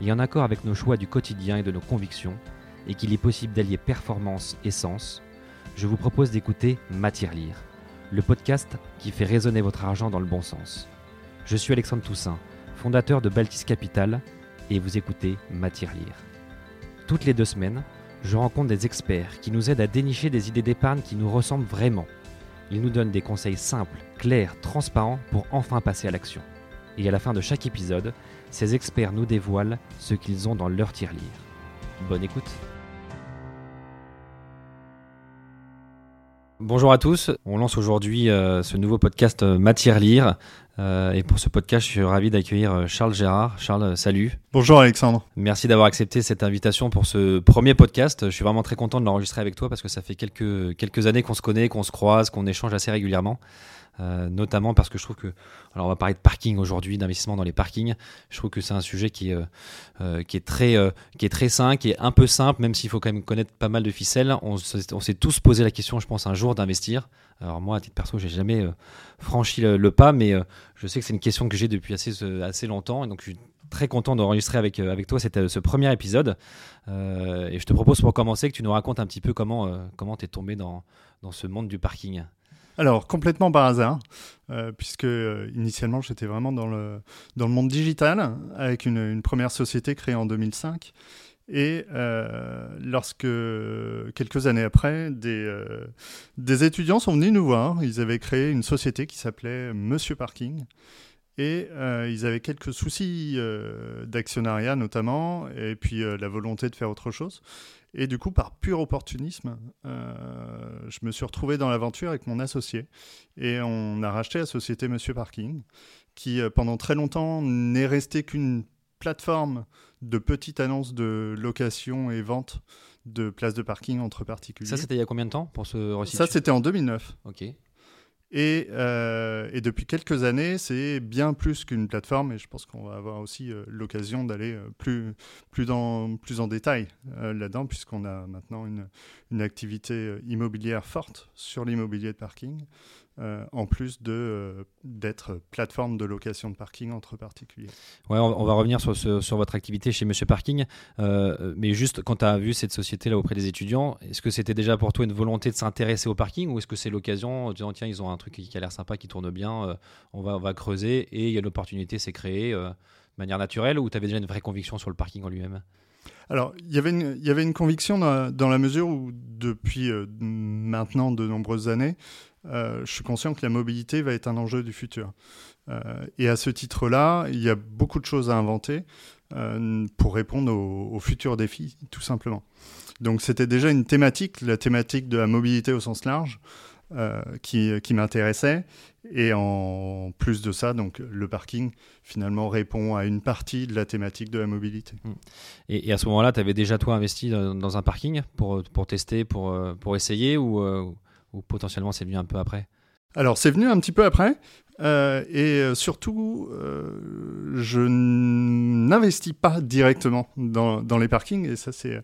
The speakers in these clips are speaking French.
et en accord avec nos choix du quotidien et de nos convictions, et qu'il est possible d'allier performance et sens, je vous propose d'écouter Matière Lire, le podcast qui fait résonner votre argent dans le bon sens. Je suis Alexandre Toussaint, fondateur de Baltis Capital, et vous écoutez Matière Lire. Toutes les deux semaines, je rencontre des experts qui nous aident à dénicher des idées d'épargne qui nous ressemblent vraiment. Ils nous donnent des conseils simples, clairs, transparents pour enfin passer à l'action. Et à la fin de chaque épisode, ces experts nous dévoilent ce qu'ils ont dans leur tirelire. Bonne écoute. Bonjour à tous, on lance aujourd'hui euh, ce nouveau podcast euh, Matière Lire. Euh, et pour ce podcast, je suis ravi d'accueillir Charles Gérard. Charles, salut. Bonjour Alexandre. Merci d'avoir accepté cette invitation pour ce premier podcast. Je suis vraiment très content de l'enregistrer avec toi parce que ça fait quelques, quelques années qu'on se connaît, qu'on se croise, qu'on échange assez régulièrement. Euh, notamment parce que je trouve que, alors on va parler de parking aujourd'hui, d'investissement dans les parkings. Je trouve que c'est un sujet qui est, euh, euh, est très, qui est très sain, qui est un peu simple, même s'il faut quand même connaître pas mal de ficelles. On, s'est tous posé la question, je pense, un jour d'investir. Alors moi, à titre perso, j'ai jamais franchi le, pas, mais je sais que c'est une question que j'ai depuis assez, assez longtemps, et donc je suis très content d'enregistrer avec, avec toi ce premier épisode. Et je te propose pour commencer que tu nous racontes un petit peu comment comment t'es tombé dans, dans ce monde du parking. Alors complètement par hasard, euh, puisque euh, initialement j'étais vraiment dans le, monde digital avec une, première société créée en 2005. Et euh, lorsque, quelques années après, des, étudiants sont venus nous voir, ils avaient créé une société qui s'appelait Monsieur Parking. Et ils avaient quelques soucis d'actionnariat notamment, et puis la volonté de faire autre chose. Et du coup, par pur opportunisme, euh, je me suis retrouvé dans l'aventure avec mon associé. Et on a racheté la société Monsieur Parking, qui euh, pendant très longtemps n'est restée qu'une plateforme de petites annonces de location et vente de places de parking entre particuliers. Ça, c'était il y a combien de temps pour se Ça, c'était en 2009. Ok. Et, euh, et depuis quelques années, c'est bien plus qu'une plateforme, et je pense qu'on va avoir aussi euh, l'occasion d'aller euh, plus, plus, en détail là-dedans, puisqu'on a maintenant une, activité immobilière forte sur l'immobilier de parking, euh, en plus de, euh, d'être plateforme de location de parking entre particuliers. Ouais, on, on va revenir sur, ce- sur votre activité chez Monsieur Parking. Euh, mais juste, quand tu as vu cette société-là auprès des étudiants, est-ce que c'était déjà pour toi une volonté de s'intéresser au parking ou est-ce que c'est l'occasion en disant tiens, ils ont un truc qui, a l'air sympa, qui tourne bien, on, va, on va creuser et il y a l'opportunité s'est créée de manière naturelle ou tu avais déjà une vraie conviction sur le parking en lui-même? Alors, il y avait une, il y avait une conviction dans la, dans la mesure où, depuis euh, maintenant de nombreuses années, je suis conscient que la mobilité va être un enjeu du futur. Euh, et à ce titre-là, il y a beaucoup de choses à inventer euh, pour répondre aux, futurs défis, tout simplement. Donc, c'était déjà une thématique, la thématique de la mobilité au sens large, euh, qui, m'intéressait. Et en plus de ça, donc, le parking, finalement, répond à une partie de la thématique de la mobilité. et, et à ce moment-là, tu avais déjà toi investi dans, dans un parking pour, pour tester, pour, euh, pour essayer ou, euh, ou potentiellement c'est venu un peu après Alors, c'est venu un petit peu après. euh, et euh, surtout, euh, je n'investis pas directement dans, dans les parkings. Et ça, c'est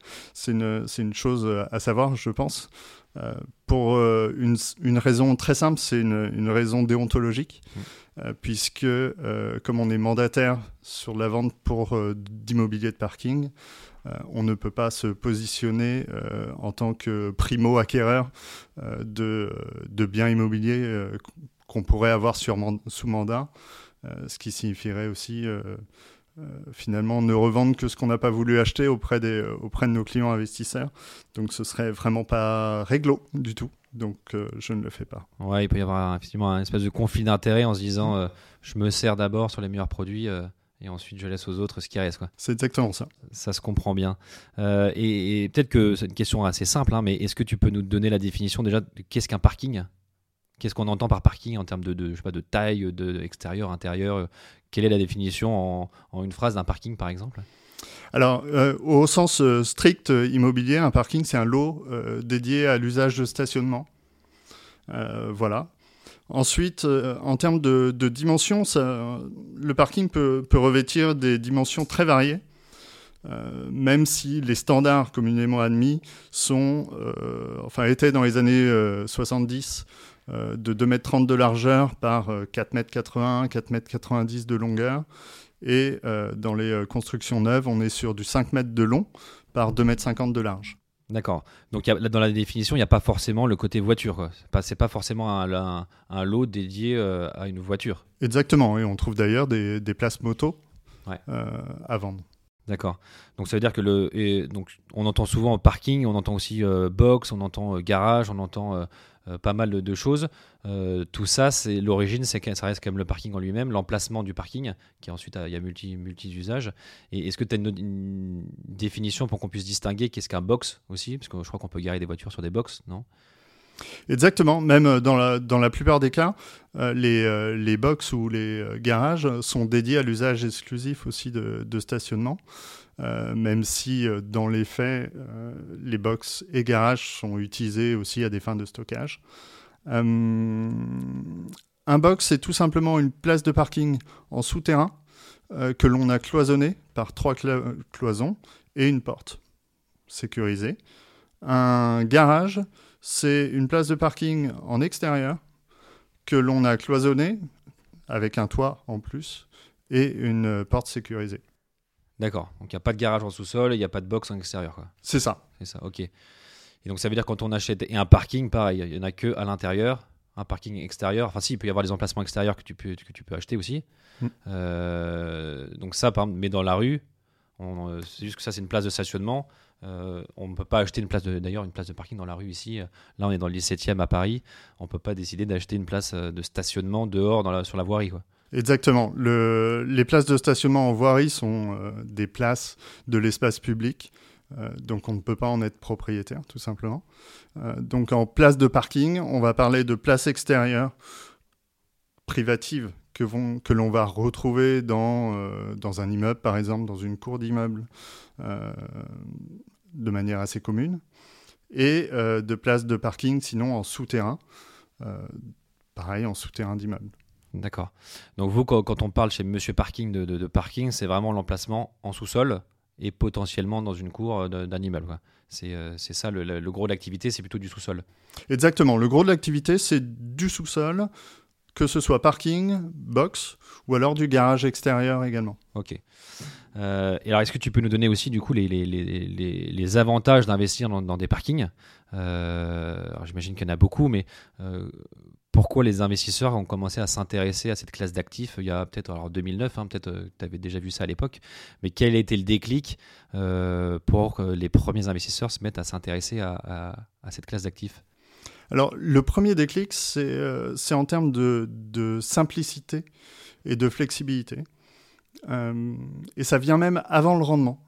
une, chose à savoir, je pense. Euh, pour une, une raison très simple, c'est une, une raison déontologique. Euh, puisque, comme on est mandataire sur la vente pour d'immobilier de parking, on ne peut pas se positionner euh, en tant que primo-acquéreur euh, de, biens immobiliers euh, qu'on pourrait avoir sous mandat, euh, ce qui signifierait aussi euh, finalement ne revendre que ce qu'on n'a pas voulu acheter auprès de nos clients investisseurs. Donc ce serait vraiment pas réglo du tout. Donc je ne le fais pas. Ouais, il peut y avoir effectivement un espèce de conflit d'intérêt en se disant je me sers d'abord sur les meilleurs produits et ensuite je laisse aux autres ce qui reste. C'est exactement ça. Ça se comprend bien. Euh, et, peut-être que c'est une question assez simple, hein, mais est-ce que tu peux nous donner la définition déjà de qu'est-ce qu'un parking? Qu'est-ce qu'on entend par parking en termes de, je sais pas, de taille, de extérieur, intérieur? Quelle est la définition en, une phrase d'un parking par exemple? Alors, euh, au sens euh, strict immobilier, un parking, c'est un lot dédié à l'usage de stationnement. voilà. Ensuite, euh, en termes de, dimensions, le parking peut, revêtir des dimensions très variées, euh, même si les standards communément admis sont, euh, enfin, étaient dans les années 70 de 2,30 m de largeur par 4,80 m, 4,90 m de longueur. Et dans les constructions neuves, on est sur du 5 m de long par 2,50 m de large. D'accord. Donc dans la définition, il n'y a pas forcément le côté voiture. Ce n'est pas, forcément un, lot dédié euh, à une voiture. Exactement, et on trouve d'ailleurs des, places moto euh, à vendre. D'accord. Donc ça veut dire que le, donc on entend souvent parking, on entend aussi euh, box, on entend garage, on entend pas mal de, choses. Euh, tout ça, c'est l'origine, c'est ça reste quand même le parking en lui-même, l'emplacement du parking, qui ensuite il y a multi, multi usages. Et est-ce que tu as une, définition pour qu'on puisse distinguer qu'est-ce qu'un box aussi? Parce que je crois qu'on peut garer des voitures sur des box, non? Exactement, même dans la, plupart des cas, euh, les, les box ou les garages sont dédiés à l'usage exclusif aussi de stationnement. Euh, même si euh, dans les faits, euh, les box et garages sont utilisés aussi à des fins de stockage. un box, c'est tout simplement une place de parking en souterrain que l'on a cloisonné par trois cloisons et une porte sécurisée. Un garage, c'est une place de parking en extérieur que l'on a cloisonné avec un toit en plus et une porte sécurisée. D'accord. Donc il n'y a pas de garage en sous-sol, il n'y a pas de box en extérieur. C'est ça. C'est ça, ok. Et donc ça veut dire quand on achète. Et un parking, pareil, il n'y en a que à l'intérieur, un parking extérieur. Enfin, si, il peut y avoir des emplacements extérieurs que tu peux, que tu peux acheter aussi. Mm. Euh, donc ça, par mais dans la rue, euh, c'est juste que ça, c'est une place de stationnement. Euh, on ne peut pas acheter une place de, d'ailleurs, une place de parking dans la rue ici. Là, on est dans le 17e à Paris. On ne peut pas décider d'acheter une place de stationnement dehors dans la, sur la voirie, quoi. Exactement. les places de stationnement en voirie sont euh, des places de l'espace public. Euh, donc on ne peut pas en être propriétaire, tout simplement. Euh, donc en place de parking, on va parler de places extérieures privatives que, l'on va retrouver dans, dans un immeuble, par exemple, dans une cour d'immeuble, de manière assez commune. Et de places de parking, sinon en souterrain, pareil, en souterrain d'immeuble. D'accord. Donc vous, quand, on parle chez Monsieur Parking de, parking, c'est vraiment l'emplacement en sous-sol et potentiellement dans une cour euh, d'un immeuble. Euh, c'est ça, le, gros de l'activité, c'est plutôt du sous-sol. Exactement. Le gros de l'activité, c'est du sous-sol, que ce soit parking, box ou alors du garage extérieur également. Ok. Euh, et alors, est-ce que tu peux nous donner aussi du coup les, les, les, les avantages d'investir dans, dans, des parkings? J'imagine qu'il y en a beaucoup, mais pourquoi les investisseurs ont commencé à s'intéresser à cette classe d'actifs il y a peut-être, alors 2009, hein, peut-être euh, tu avais déjà vu ça à l'époque, mais quel a été le déclic euh, pour que les premiers investisseurs se mettent à s'intéresser à, cette classe d'actifs? Alors, le premier déclic, c'est euh, en termes de, simplicité et de flexibilité. et ça vient même avant le rendement.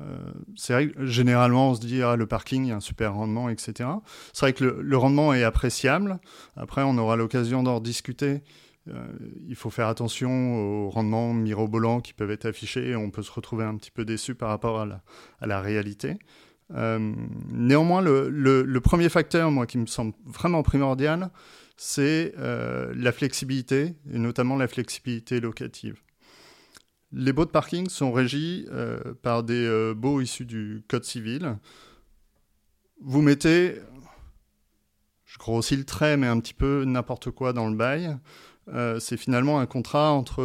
Euh, c'est vrai que généralement, on se dit, ah, le parking, il y a un super rendement, etc. C'est vrai que le, rendement est appréciable. Après, on aura l'occasion d'en discuter. Euh, il faut faire attention aux rendements mirobolants qui peuvent être affichés et on peut se retrouver un petit peu déçu par rapport à la, réalité. Euh, néanmoins, le, le, premier facteur, moi, qui me semble vraiment primordial, c'est la flexibilité, et notamment la flexibilité locative. Les baux de parking sont régis euh, par des euh, baux issus du Code civil. Vous mettez, je grossis le trait, mais un petit peu n'importe quoi dans le bail. Euh, c'est finalement un contrat entre,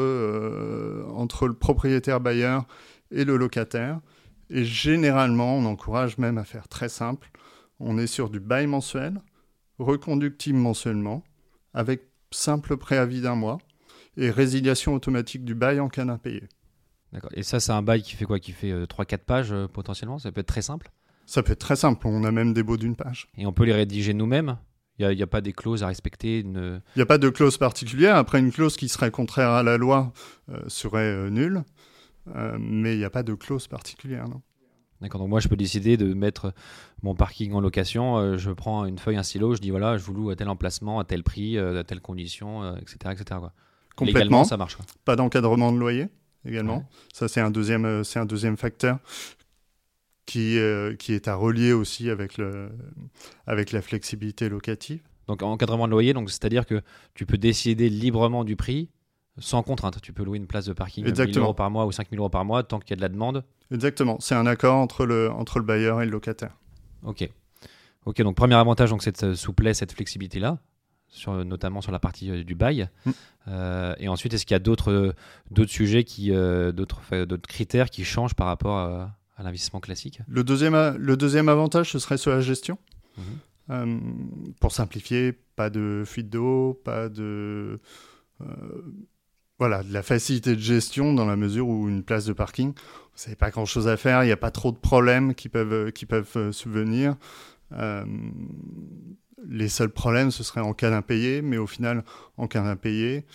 entre le propriétaire bailleur et le locataire. Et généralement, on encourage même à faire très simple. On est sur du bail mensuel, reconductible mensuellement, avec simple préavis d'un mois et résiliation automatique du bail en cas d'impayé. D'accord. Et ça, c'est un bail qui fait quoi? Qui fait 3-4 pages euh, potentiellement? Ça peut être très simple? Ça peut être très simple, on a même des baux d'une page. Et on peut les rédiger nous-mêmes? Il n'y a, pas des clauses à respecter une... Il n'y a pas de clause particulière. Après, une clause qui serait contraire à la loi euh, serait euh, nulle. Euh, mais il n'y a pas de clause particulière, non. D'accord, donc moi je peux décider de mettre mon parking en location, euh, je prends une feuille, un stylo, je dis voilà, je vous loue à tel emplacement, à tel prix, euh, à telle condition, etc. etc. Quoi. Complètement. Légalement, ça marche. Quoi. Pas d'encadrement de loyer également. Ouais. Ça, c'est un, deuxième, euh, c'est un deuxième facteur qui, euh, qui est à relier aussi avec, le, avec la flexibilité locative. Donc encadrement de loyer, donc c'est-à-dire que tu peux décider librement du prix sans contrainte. Tu peux louer une place de parking 1000 Exactement. euros par mois ou 5000 euros par mois tant qu'il y a de la demande. Exactement. C'est un accord entre le, entre le bailleur et le locataire. Ok. Ok, donc premier avantage, donc cette euh, souplesse, cette flexibilité-là, sur, notamment sur la partie euh, du bail. Mm. Euh, et ensuite, est-ce qu'il y a d'autres euh, sujets, qui, d'autres critères qui changent par rapport à, à l'investissement classique? Le deuxième, le deuxième avantage, ce serait sur la gestion. Mhm. Euh, pour simplifier, pas de fuite d'eau, pas de. euh, voilà, de la facilité de gestion dans la mesure où une place de parking, vous n'avez pas grand chose à faire, il n'y a pas trop de problèmes qui peuvent, qui peuvent subvenir. Euh, les seuls problèmes, ce serait en cas d'impayé, mais au final, en cas d'impayé,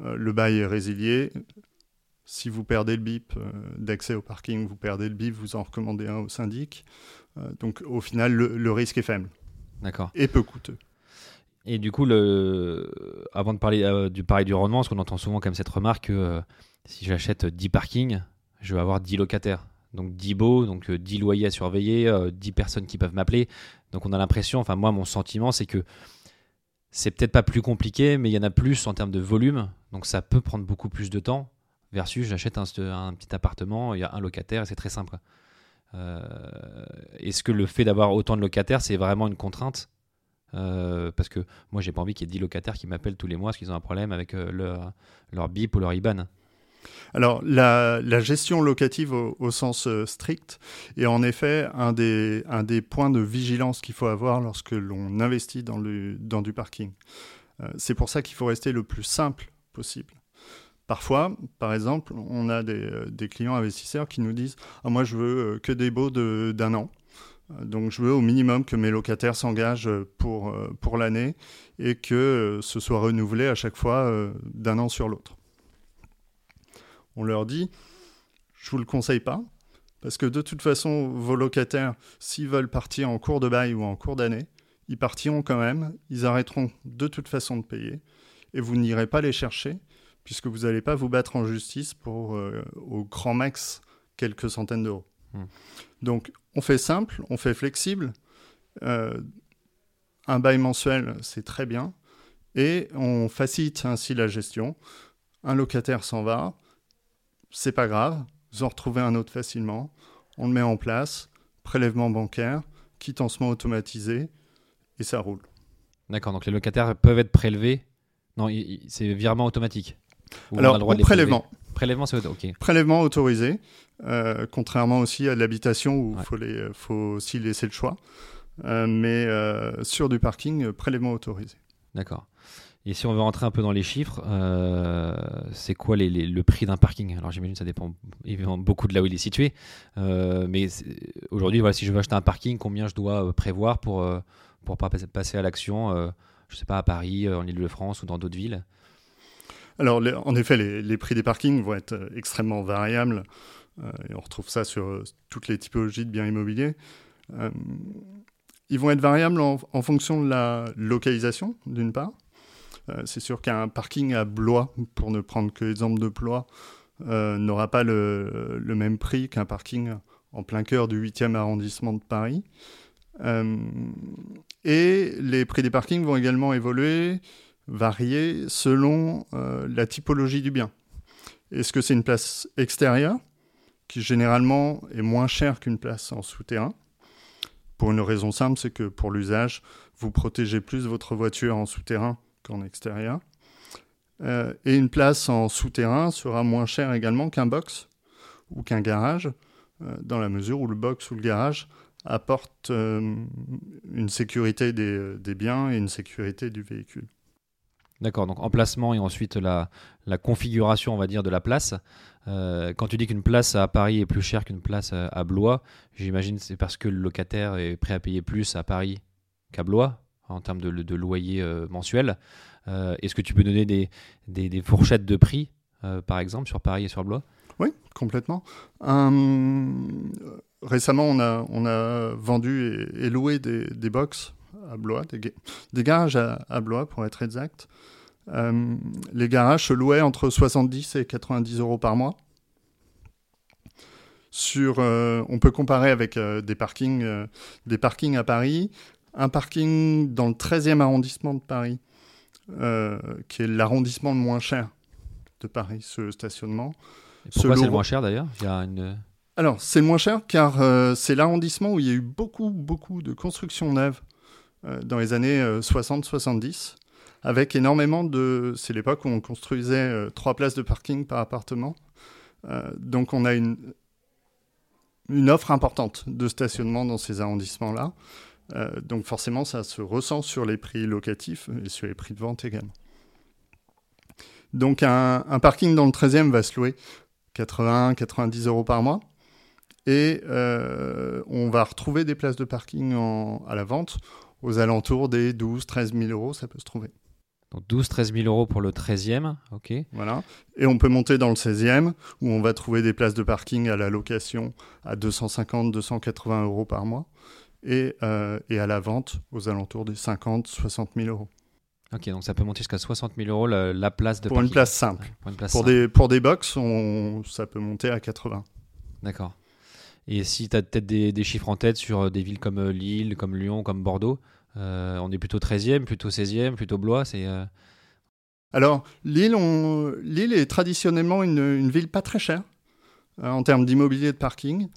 euh, le bail est résilié. Si vous perdez le BIP euh, d'accès au parking, vous perdez le BIP, vous en recommandez un au syndic. Euh, donc au final, le, le risque est faible D'accord. et peu coûteux. Et du coup, le... avant de parler euh, du pareil du rendement, parce qu'on entend souvent comme cette remarque que euh, si j'achète 10 parkings, je vais avoir 10 locataires. Donc 10 baux, donc euh, 10 loyers à surveiller, euh, 10 personnes qui peuvent m'appeler. Donc on a l'impression, enfin moi mon sentiment c'est que c'est peut-être pas plus compliqué, mais il y en a plus en termes de volume. Donc ça peut prendre beaucoup plus de temps. Versus j'achète un, petit appartement, il y a un locataire et c'est très simple. Euh, Est-ce que le fait d'avoir autant de locataires, c'est vraiment une contrainte? Euh, Parce que moi, j'ai pas envie qu'il y ait 10 locataires qui m'appellent tous les mois parce qu'ils ont un problème avec euh, leur BIP ou leur IBAN. Alors, la, gestion locative au, sens euh, strict est en effet un des, points de vigilance qu'il faut avoir lorsque l'on investit dans, du parking. Euh, c'est pour ça qu'il faut rester le plus simple possible. Parfois, par exemple, on a des, euh, clients investisseurs qui nous disent ah, Moi, je veux que des baux de- d'un an. Donc, je veux au minimum que mes locataires s'engagent pour, l'année et que ce soit renouvelé à chaque fois d'un an sur l'autre on leur dit je vous le conseille pas parce que de toute façon vos locataires s'ils veulent partir en cours de bail ou en cours d'année ils partiront quand même ils arrêteront de toute façon de payer et vous n'irez pas les chercher puisque vous n'allez pas vous battre en justice pour euh, au grand max quelques centaines d'euros Hmm. donc on fait simple on fait flexible Euh, un bail mensuel c'est très bien et on facilite ainsi la gestion un locataire s'en va c'est pas grave, vous en retrouvez un autre facilement, on le met en place, prélèvement bancaire, quittancement automatisé, et ça roule. D'accord, donc les locataires peuvent être prélevés. Non, c'est virement automatique. On a Alors, le droit au de les prélever prélèvement, Prélèvement, c'est ok. prélèvement autorisé, euh, contrairement aussi à l'habitation où il Ouais. faut, les- faut aussi laisser le choix. Euh, mais euh, sur du parking, prélèvement autorisé. D'accord. Et si on veut rentrer un peu dans les chiffres, euh, c'est quoi le prix d'un parking? Alors j'imagine que ça dépend évidemment beaucoup de là où il est situé. Euh, mais aujourd'hui, voilà, si je veux acheter un parking, combien je dois euh, prévoir pour pour pas passer- à l'action Je sais pas à Paris, en Île-de-France ou dans d'autres villes? Alors, en effet, les, prix des parkings vont être extrêmement variables. et on retrouve ça sur toutes les typologies de biens immobiliers. Ils vont être variables en fonction de la localisation, d'une part. Euh, C'est sûr qu'un parking à Blois, pour ne prendre que l'exemple de Blois, euh, n'aura pas le, le même prix qu'un parking en plein cœur du 8e arrondissement de Paris. Euh, et les prix des parkings vont également évoluer varier selon la typologie du bien. Est-ce que c'est une place extérieure, qui généralement est moins chère qu'une place en souterrain? Pour une raison simple, c'est que pour l'usage, vous protégez plus votre voiture en souterrain qu'en extérieur. Euh, et une place en souterrain sera moins chère également qu'un box ou qu'un garage, euh, dans la mesure où le box ou le garage apporte euh, une sécurité des, biens et une sécurité du véhicule. D'accord, donc emplacement et ensuite la, configuration, on va dire, de la place. Quand tu dis qu'une place à Paris est plus chère qu'une place à Blois, j'imagine c'est parce que le locataire est prêt à payer plus à Paris qu'à Blois? En termes de, loyer euh, mensuel. Euh, Est-ce que tu peux donner des, fourchettes de prix, euh, par exemple, sur Paris et sur Blois? Oui, complètement. Récemment, on a, vendu et, loué des, box à Blois, des, ga- des garages à, Blois pour être exact. Les garages se louaient entre 70 et 90 euros par mois. Sur, on peut comparer avec des, parkings, des parkings à Paris. Un parking dans le 13e arrondissement de Paris, euh, qui est l'arrondissement le moins cher de Paris, ce stationnement. Et Pourquoi c'est le moins cher d'ailleurs? Il y a une... Alors, c'est le moins cher car euh, c'est l'arrondissement où il y a eu beaucoup, beaucoup de constructions neuves euh, dans les années euh, 60-70, avec énormément de... C'est l'époque où on construisait trois places de parking par appartement. Donc, on a une, une offre importante de stationnement dans ces arrondissements-là. Euh, donc, forcément, ça se ressent sur les prix locatifs et sur les prix de vente également. Donc, un, un parking dans le 13e va se louer 80-90 euros par mois. Et euh, on va retrouver des places de parking en- à la vente aux alentours des 12-13 000 euros, ça peut se trouver. Donc 12-13 000 euros pour le 13e, ok. Voilà. Et on peut monter dans le 16e, où on va trouver des places de parking à la location à 250-280 euros par mois, et, euh, et à la vente aux alentours des 50-60 000 euros. Ok, donc ça peut monter jusqu'à 60 000 euros la, la place de Pour une place simple. Ouais, pour une place Pour simple. des, pour des box, on, ça peut monter à 80. D'accord. Et si tu as peut-être des, des chiffres en tête sur euh, des villes comme euh, Lille, comme Lyon, comme Bordeaux, euh, on est plutôt 13e, plutôt 16e, plutôt Blois, c'est... euh, Alors, Lille, on- Lille est traditionnellement une, une ville pas très chère euh, en termes d'immobilier et de parking.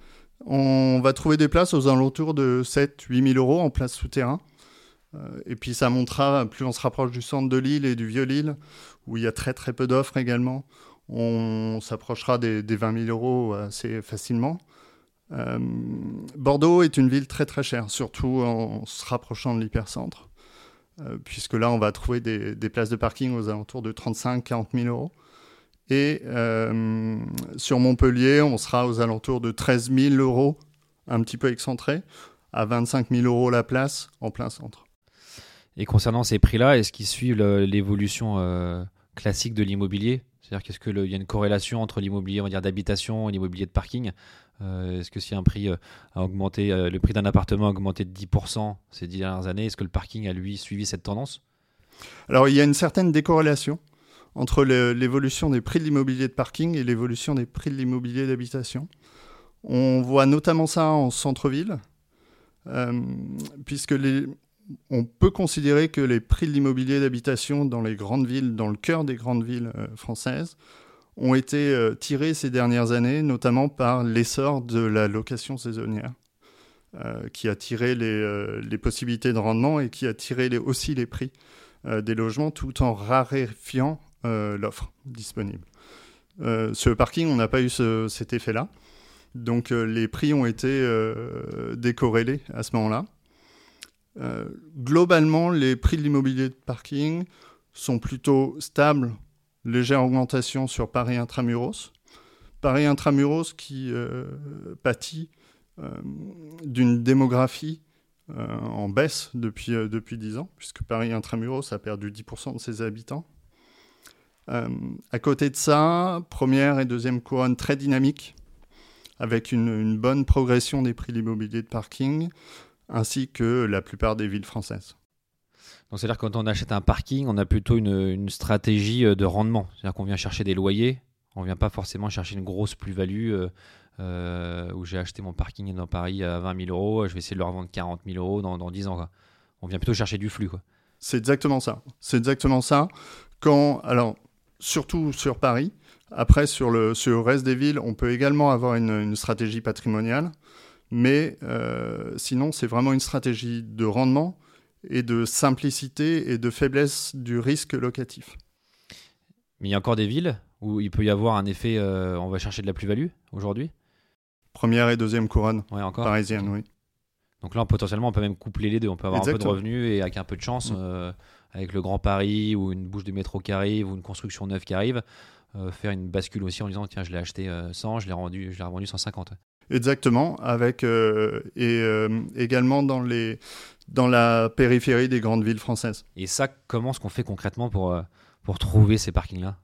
On va trouver des places aux alentours de 7-8 000 euros en place souterrain. Euh, et puis ça montera, plus on se rapproche du centre de Lille et du vieux Lille, où il y a très très peu d'offres également, on s'approchera des, des 20 000 euros assez facilement. Euh, Bordeaux est une ville très très chère, surtout en se rapprochant de l'hypercentre. Euh, puisque là, on va trouver des, des places de parking aux alentours de 35-40 000 euros. Et euh, sur Montpellier, on sera aux alentours de 13 000 euros, un petit peu excentré, à 25 000 euros la place en plein centre. Et concernant ces prix-là, est-ce qu'ils suivent l'évolution euh, classique de l'immobilier? C'est-à-dire qu'est-ce qu'il y a une corrélation entre l'immobilier d'habitation et l'immobilier de parking? Euh, Est-ce que si un prix a augmenté, le prix d'un appartement a augmenté de 10% ces dix dernières années, est-ce que le parking a lui suivi cette tendance? Alors, il y a une certaine décorrélation entre l'évolution des prix de l'immobilier de parking et l'évolution des prix de l'immobilier d'habitation. On voit notamment ça en centre-ville, euh, puisque on peut considérer que les prix de l'immobilier d'habitation dans les grandes villes, dans le cœur des grandes villes euh, françaises, ont été euh, tirés ces dernières années, notamment par l'essor de la location saisonnière, euh, qui a tiré les, possibilités de rendement et qui a tiré aussi les prix des logements tout en raréfiant l'offre disponible. Euh, sur le parking, on n'a pas eu ce- cet effet-là. Donc euh, les prix ont été euh, décorrélés à ce moment-là. Euh, globalement, les prix de l'immobilier de parking sont plutôt stables, légère augmentation sur Paris intramuros. Paris intramuros qui euh, pâtit euh, d'une démographie euh, en baisse depuis, euh, depuis 10 ans, puisque Paris intramuros a perdu 10% de ses habitants. Euh, à côté de ça, première et deuxième couronne très dynamique, avec une, une bonne progression des prix de l'immobilier de parking, ainsi que la plupart des villes françaises. Donc c'est-à-dire que quand on achète un parking, on a plutôt une, une stratégie euh, de rendement. C'est-à-dire qu'on vient chercher des loyers, on vient pas forcément chercher une grosse plus-value euh, euh, où j'ai acheté mon parking dans Paris à 20 000 euros, je vais essayer de le revendre 40 000 euros dans, dans 10 ans. quoi. On vient plutôt chercher du flux. C'est exactement ça. C'est exactement ça. Quand, alors, surtout sur Paris. Après, sur le, sur le reste des villes, on peut également avoir une, une stratégie patrimoniale. Mais euh, sinon, c'est vraiment une stratégie de rendement et de simplicité et de faiblesse du risque locatif. Mais il y a encore des villes où il peut y avoir un effet, euh, on va chercher de la plus-value aujourd'hui? Première et deuxième couronne Ouais, encore? parisienne, oui. Donc là, potentiellement, on peut même coupler les deux. On peut avoir un peu de Exactement. revenus et avec un peu de chance, Mm. euh, avec le Grand Paris ou une bouche de métro qui arrive ou une construction neuve qui arrive, euh, faire une bascule aussi en disant tiens, je l'ai acheté 100, je l'ai rendu, je l'ai revendu 150. Exactement, avec et également dans les dans la périphérie des grandes villes françaises. Et ça, comment est-ce qu'on fait concrètement pour pour trouver ces parkings-là?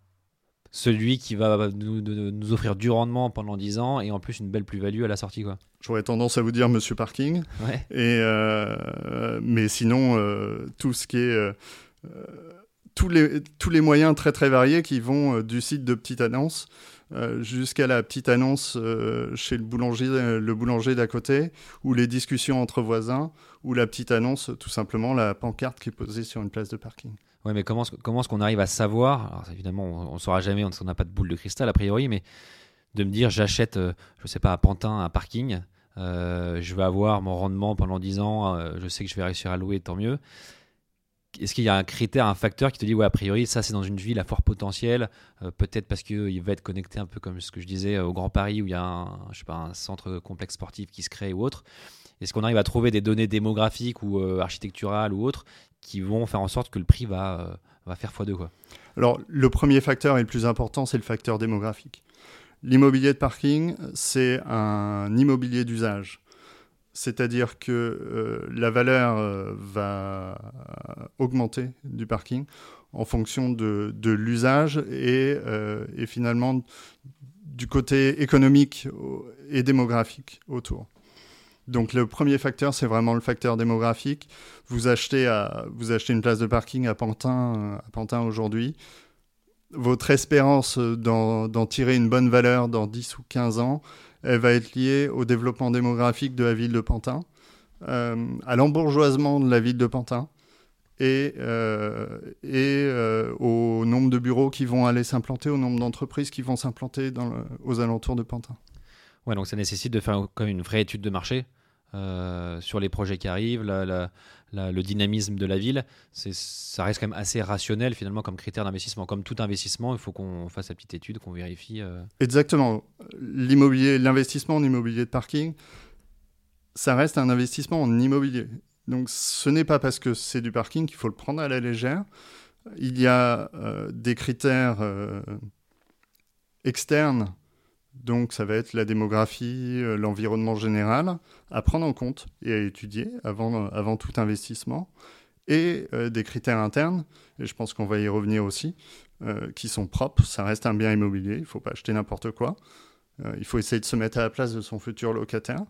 Celui qui va nous, nous, offrir du rendement pendant 10 ans et en plus une belle plus-value à la sortie. Quoi. J'aurais tendance à vous dire Monsieur Parking. Et, euh, mais sinon, euh, tout ce qui est. Euh, tous, les, tous les moyens très très variés qui vont du site de petite annonce jusqu'à la petite annonce chez le boulanger, le boulanger d'à côté, ou les discussions entre voisins, ou la petite annonce, tout simplement la pancarte qui est posée sur une place de parking. Ouais, mais comment, comment est-ce qu'on arrive à savoir Alors, évidemment, on ne saura jamais, on n'a pas de boule de cristal a priori, mais de me dire j'achète, euh, je ne sais pas, à Pantin un parking, euh, je vais avoir mon rendement pendant 10 ans, euh, je sais que je vais réussir à louer, tant mieux. Est-ce qu'il y a un critère, un facteur qui te dit, ouais, a priori, ça c'est dans une ville à fort potentiel, peut-être parce qu'il va être connecté un peu comme ce que je disais au Grand Paris où il y a un, je sais pas, un centre complexe sportif qui se crée ou autre. Est-ce qu'on arrive à trouver des données démographiques ou architecturales ou autres qui vont faire en sorte que le prix va, euh, va faire x2 quoi? Alors le premier facteur et le plus important, c'est le facteur démographique. L'immobilier de parking, c'est un immobilier d'usage. C'est-à-dire que euh, la valeur euh, va augmenter du parking en fonction de, l'usage et, et, finalement du côté économique et démographique autour. Donc le premier facteur, c'est vraiment le facteur démographique. Vous achetez, à, vous achetez une place de parking à Pantin, à Pantin aujourd'hui. Votre espérance d'en tirer une bonne valeur dans 10 ou 15 ans, elle va être liée au développement démographique de la ville de Pantin, euh, à l'embourgeoisement de la ville de Pantin et, euh, euh, au nombre de bureaux qui vont aller s'implanter, au nombre d'entreprises qui vont s'implanter aux alentours de Pantin. Ouais, donc ça nécessite de faire comme une vraie étude de marché euh, sur les projets qui arrivent, le dynamisme de la ville, ça reste quand même assez rationnel finalement comme critère d'investissement. Comme tout investissement, il faut qu'on fasse la petite étude, qu'on vérifie. Euh. Exactement. L'immobilier, l'investissement en immobilier de parking, ça reste un investissement en immobilier. Donc ce n'est pas parce que c'est du parking qu'il faut le prendre à la légère. Il y a euh, des critères externes donc ça va être la démographie, euh, l'environnement général à prendre en compte et à étudier avant, euh, tout investissement, et euh, des critères internes, et je pense qu'on va y revenir aussi, qui sont propres. Ça reste un bien immobilier, il ne faut pas acheter n'importe quoi. il faut essayer de se mettre à la place de son futur locataire.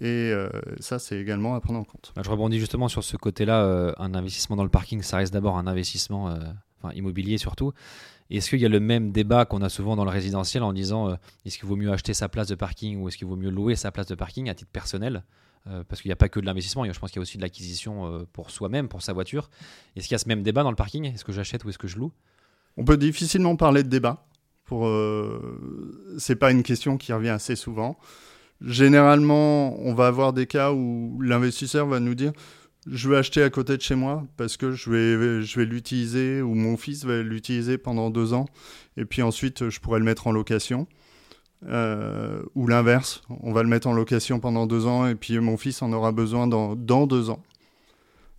Et ça, c'est également à prendre en compte. Bah, je rebondis justement sur ce côté-là. un investissement dans le parking, ça reste d'abord un investissement immobilier surtout. Est-ce qu'il y a le même débat qu'on a souvent dans le résidentiel en disant euh, est-ce qu'il vaut mieux acheter sa place de parking ou est-ce qu'il vaut mieux louer sa place de parking à titre personnel euh, Parce qu'il n'y a pas que de l'investissement, je pense qu'il y a aussi de l'acquisition euh, pour soi-même, pour sa voiture. Est-ce qu'il y a ce même débat dans le parking? Est-ce que j'achète ou est-ce que je loue? On peut difficilement parler de débat. Pour, c'est pas une question qui revient assez souvent. Généralement, on va avoir des cas où l'investisseur va nous dire je vais acheter à côté de chez moi parce que je vais, je vais l'utiliser ou mon fils va l'utiliser pendant deux ans et puis ensuite je pourrais le mettre en location. Euh, ou l'inverse, on va le mettre en location pendant deux ans et puis mon fils en aura besoin dans, dans deux ans.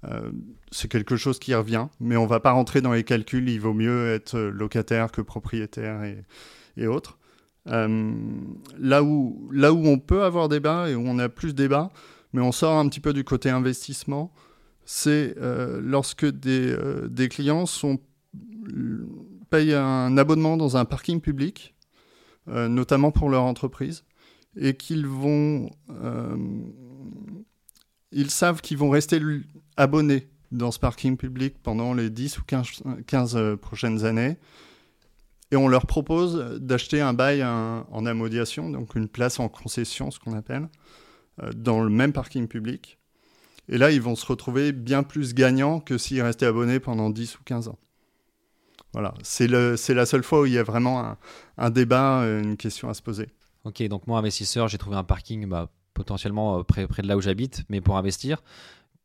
Euh, c'est quelque chose qui revient, mais on va pas rentrer dans les calculs. Il vaut mieux être locataire que propriétaire et, et autres. Euh, là, où, là où on peut avoir débat et où on a plus débat, mais on sort un petit peu du côté investissement, c'est euh, lorsque des, euh, clients sont, payent un abonnement dans un parking public, euh, notamment pour leur entreprise, et qu'ils vont... savent qu'ils vont rester abonnés dans ce parking public pendant les 10 ou 15, 15 prochaines années. Et on leur propose d'acheter un bail en amodiation, donc une place en concession, ce qu'on appelle, euh, dans le même parking public. Et là, ils vont se retrouver bien plus gagnants que s'ils restaient abonnés pendant 10 ou 15 ans. Voilà, c'est la seule fois où il y a vraiment un, débat, euh, une question à se poser. Ok, donc moi, investisseur, j'ai trouvé un parking bah, potentiellement euh, près, près, de là où j'habite, mais pour investir.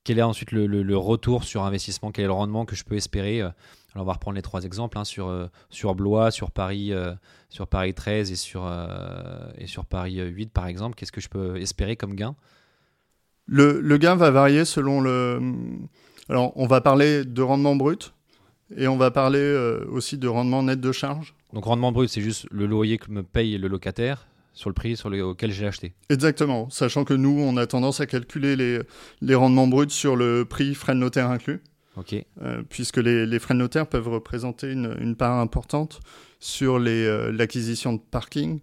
Quel est ensuite le, retour sur investissement? Quel est le rendement que je peux espérer Alors, on va reprendre les trois exemples hein, sur, sur Blois, sur Paris, sur Paris 13 et sur, euh, et sur Paris 8 par exemple Qu'est-ce que je peux espérer comme gain? Le, le, gain va varier selon le, Alors, on va parler de rendement brut et on va parler euh, aussi de rendement net de charge. Donc rendement brut, c'est juste le loyer que me paye le locataire sur le prix sur le, auquel j'ai acheté. Exactement, sachant que nous, on a tendance à calculer les, les rendements bruts sur le prix frais de notaire inclus. Euh, puisque les, les, frais de notaire peuvent représenter une, une part importante sur euh, l'acquisition de parking,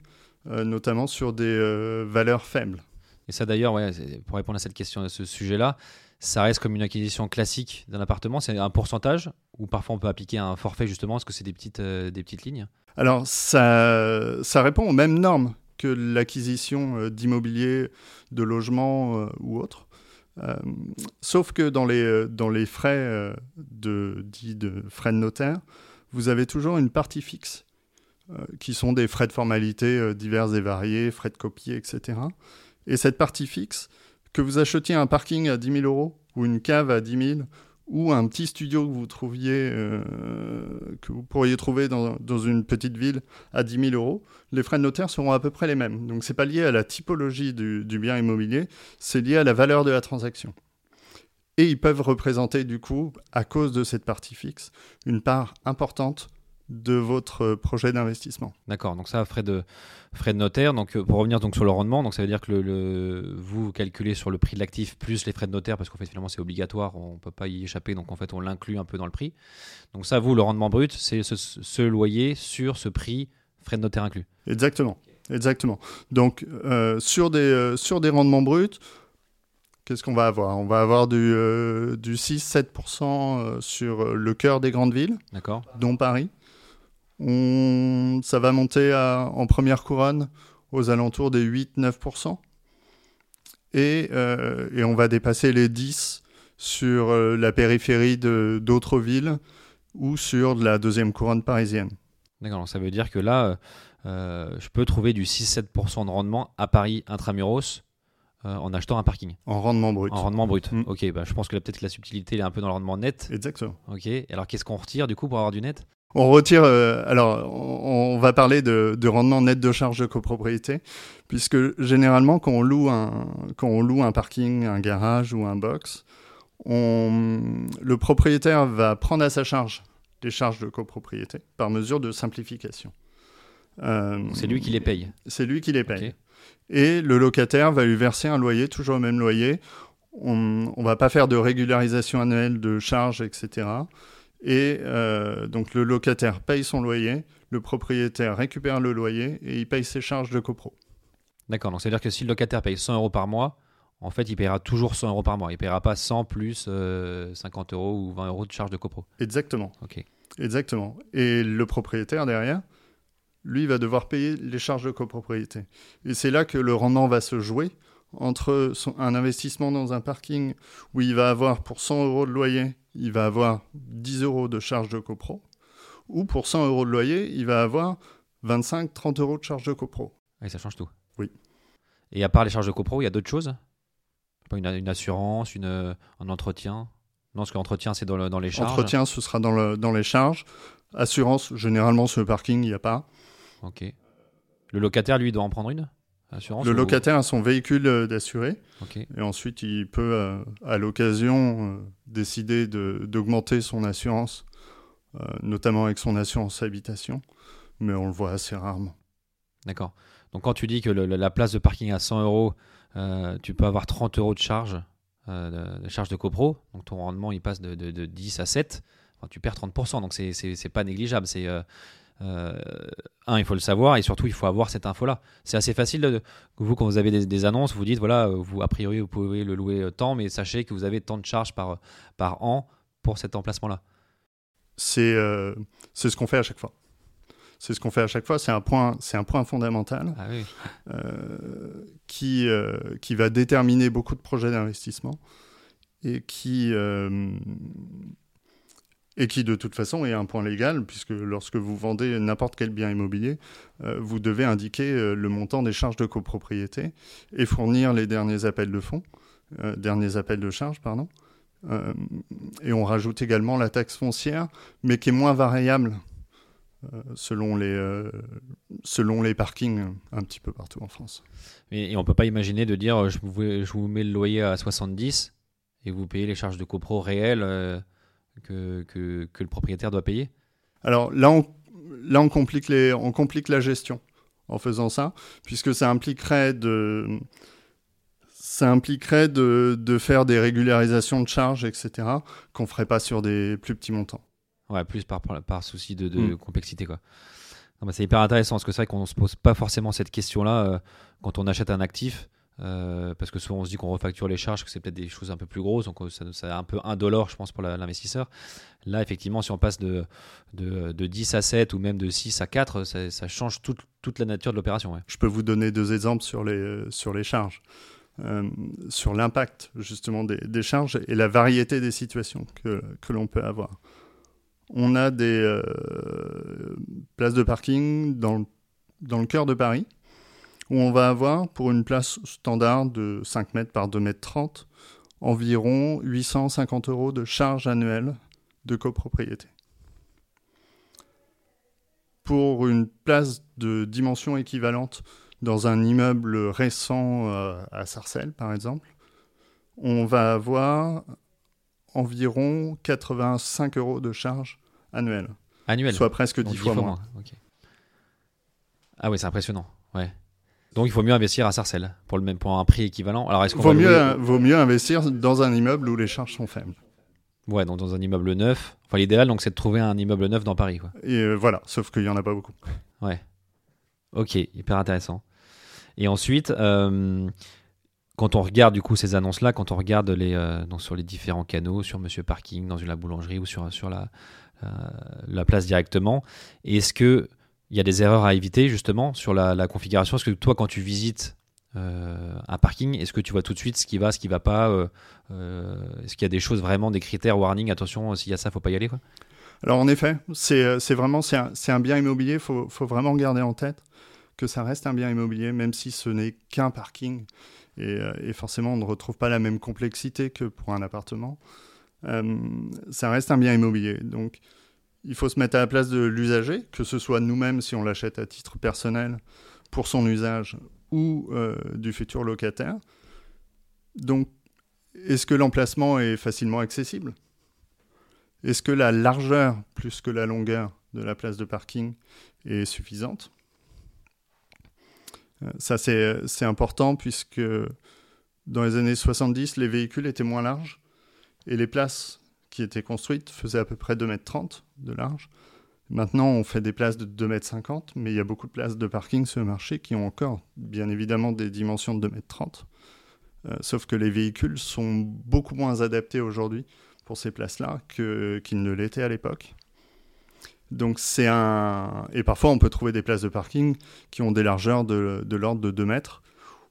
euh, notamment sur des valeurs faibles. Et ça d'ailleurs, ouais, pour répondre à cette question, à ce sujet-là, ça reste comme une acquisition classique d'un appartement C'est un pourcentage ou parfois on peut appliquer un forfait justement Est-ce que c'est des petites, euh, des petites lignes? Alors ça, ça répond aux mêmes normes que l'acquisition d'immobilier, de logement euh, ou autre. Euh, sauf que dans les, dans les frais euh, de, dits de frais de notaire, vous avez toujours une partie fixe, euh, qui sont des frais de formalité euh, divers et variés, frais de copie, etc. Et cette partie fixe, que vous achetiez un parking à 10 000 euros, ou une cave à 10 000, ou un petit studio que vous trouviez, euh, que vous pourriez trouver dans, une petite ville à 10 000 euros, les frais de notaire seront à peu près les mêmes. Donc c'est pas lié à la typologie du, du bien immobilier, c'est lié à la valeur de la transaction. Et ils peuvent représenter du coup, à cause de cette partie fixe, une part importante de votre projet d'investissement. D'accord, donc ça, frais de, frais de notaire. Donc pour revenir donc sur le rendement, donc ça veut dire que le, le vous calculez sur le prix de l'actif plus les frais de notaire, parce qu'en fait finalement c'est obligatoire, on ne peut pas y échapper, donc en fait on l'inclut un peu dans le prix. Donc ça, vous, le rendement brut, c'est ce, ce, loyer sur ce prix frais de notaire inclus. Exactement, exactement. Donc euh, sur, des, euh, sur des rendements bruts, qu'est-ce qu'on va avoir? On va avoir du, euh, du 6-7% sur le cœur des grandes villes, dont Paris. On, ça va monter à, en première couronne aux alentours des 8-9%. Et, euh, et, on va dépasser les 10 sur euh, la périphérie d'autres villes ou sur de la deuxième couronne parisienne. D'accord, donc ça veut dire que là, euh, je peux trouver du 6-7% de rendement à Paris intramuros en achetant un parking. En rendement brut. En rendement brut. Mm. Ok, bah, je pense que peut-être la subtilité est un peu dans le rendement net. Exactement. Ok, alors qu'est-ce qu'on retire du coup pour avoir du net? On retire, euh, alors on, on, va parler de, de, rendement net de charge de copropriété, puisque généralement quand on loue un, quand on loue un parking, un garage ou un box, on, le propriétaire va prendre à sa charge les charges de copropriété par mesure de simplification. Euh, c'est lui qui les paye. C'est lui qui les paye. Okay. Et le locataire va lui verser un loyer, toujours le même loyer. On ne va pas faire de régularisation annuelle de charges, etc. Et euh, donc le locataire paye son loyer, le propriétaire récupère le loyer et il paye ses charges de copro. D'accord, donc c'est-à-dire que si le locataire paye 100 euros par mois, en fait il paiera toujours 100 euros par mois. Il ne paiera pas 100 plus euh, 50 euros ou 20 euros de charges de copro. Exactement. Ok. Exactement. Et le propriétaire derrière, lui, va devoir payer les charges de copropriété. Et c'est là que le rendement va se jouer entre son, un investissement dans un parking où il va avoir pour 100 euros de loyer il va avoir 10 euros de charge de copro, ou pour 100 euros de loyer, il va avoir 25-30 euros de charge de copro. Et ça change tout. Oui. Et à part les charges de copro, il y a d'autres choses? Une, une, assurance, une, un entretien? Non, parce que l'entretien, c'est dans, le, dans, les charges. Entretien, ce sera dans, le, dans les charges. Assurance, généralement, sur le parking, il n'y a pas. Ok. Le locataire, lui, doit en prendre une? Assurance le ou... locataire a son véhicule euh, d'assuré. Okay. Et ensuite, il peut, euh, à l'occasion, euh, décider d'augmenter son assurance, notamment avec son assurance habitation. Mais on le voit assez rarement. D'accord. Donc, quand tu dis que le, la place de parking à 100 euros, tu peux avoir 30 euros de charge, de, de, charge de copro. Donc, ton rendement, il passe de, de, de 10 à 7. Enfin, tu perds 30%. Donc, c'est pas négligeable. C'est euh, un, il faut le savoir et surtout, il faut avoir cette info-là. C'est assez facile. De, vous, quand vous avez des, des, annonces, vous dites voilà, vous a priori, vous pouvez le louer tant, mais sachez que vous avez tant de charges par, par an pour cet emplacement-là. C'est euh, ce qu'on fait à chaque fois. C'est ce qu'on fait à chaque fois. C'est un point, c'est un point fondamental ah oui. euh, qui qui va déterminer beaucoup de projets d'investissement et qui et qui de toute façon est un point légal, puisque lorsque vous vendez n'importe quel bien immobilier, euh, vous devez indiquer euh, le montant des charges de copropriété et fournir les derniers appels de fonds, euh, derniers appels de charges, pardon. et on rajoute également la taxe foncière, mais qui est moins variable selon, les, selon les parkings un petit peu partout en France. Et, on ne peut pas imaginer de dire je vous, je vous mets le loyer à 70 et vous payez les charges de copro réelles que, que, que le propriétaire doit payer Alors là, on, là on, complique les, on complique la gestion en faisant ça, puisque ça impliquerait de, ça impliquerait de, de faire des régularisations de charges, etc., qu'on ne ferait pas sur des plus petits montants. Ouais, plus par, souci de, de Mm. complexité. quoi. Bah, c'est hyper intéressant parce que c'est vrai qu'on ne se pose pas forcément cette question-là euh, quand on achète un actif. Euh, parce que souvent on se dit qu'on refacture les charges, que c'est peut-être des choses un peu plus grosses, donc euh, ça, ça un peu indolore, je pense, pour l'investisseur. Là, effectivement, si on passe de, de, de 10 à 7 ou même de 6 à 4, ça, change toute, toute la nature de l'opération. Je peux vous donner deux exemples sur les, sur les charges. Euh, sur l'impact justement des, charges et la variété des situations que, que l'on peut avoir. On a des places de parking dans, dans le cœur de Paris où on va avoir pour une place standard de 5 mètres par 2 mètres 30 environ 850 euros de charges annuelles de copropriété. Pour une place de dimension équivalente dans un immeuble récent euh, à Sarcelles, par exemple, on va avoir environ 85 euros de charges annuelles, Annuel. soit presque Donc 10 fois moins. Ah oui, c'est impressionnant. Ouais. Donc il faut mieux investir à Sarcelles pour, le même, pour un prix équivalent. Alors est-ce qu'on Vaut va mieux, louer- vaut mieux investir dans un immeuble où les charges sont faibles. Ouais, donc dans un immeuble neuf. Enfin, l'idéal, donc, c'est de trouver un immeuble neuf dans Paris, quoi. Et euh, voilà, sauf qu'il n'y en a pas beaucoup. Ouais. Ok, hyper intéressant. Et ensuite, euh, quand on regarde du coup ces annonces-là, quand on regarde les, euh, donc sur les différents canaux, sur Monsieur Parking, dans une la boulangerie ou sur, sur la, la place directement, est-ce que il y a des erreurs à éviter justement sur la, configuration Est-ce que toi, quand tu visites euh, un parking, est-ce que tu vois tout de suite ce qui va, ce qui va pas euh, euh, Est-ce qu'il y a des choses vraiment, des critères warning Attention, s'il y a ça, faut pas y aller Alors en effet, c'est vraiment c'est un, bien immobilier. Il faut, vraiment garder en tête que ça reste un bien immobilier, même si ce n'est qu'un parking. Et, et forcément, on ne retrouve pas la même complexité que pour un appartement. Ça reste un bien immobilier. Donc, il faut se mettre à la place de l'usager, que ce soit nous-mêmes si on l'achète à titre personnel pour son usage ou euh, du futur locataire. Donc, est-ce que l'emplacement est facilement accessible? Est-ce que la largeur plus que la longueur de la place de parking est suffisante? Euh, Ça, c'est c'est important puisque dans les années 70, les véhicules étaient moins larges et les places qui étaient construites faisaient à peu près 2,30 m de large. Maintenant, on fait des places de 2,50 m, mais il y a beaucoup de places de parking sur le marché qui ont encore, bien évidemment, des dimensions de 2,30 m. Euh, sauf que les véhicules sont beaucoup moins adaptés aujourd'hui pour ces places-là qu'ils ne l'étaient à l'époque. Donc c'est un... Et parfois on peut trouver des places de parking qui ont des largeurs de, de l'ordre de 2 mètres,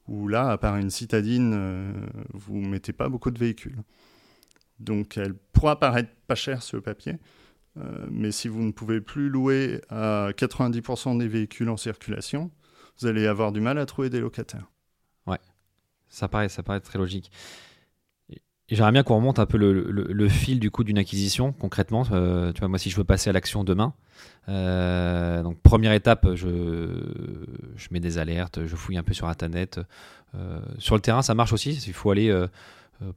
où là, à part une citadine, euh, vous mettez pas beaucoup de véhicules. Donc elle pourra paraître pas chère le papier, euh, mais si vous ne pouvez plus louer à 90% des véhicules en circulation, vous allez avoir du mal à trouver des locataires. Ça paraît, ça paraît très logique. J'aimerais bien qu'on remonte un peu le, fil du coup d'une acquisition concrètement. Euh, tu vois, moi, si je veux passer à l'action demain, euh, donc première étape, je, mets des alertes, je fouille un peu sur internet. Sur le terrain, ça marche aussi. Il faut aller,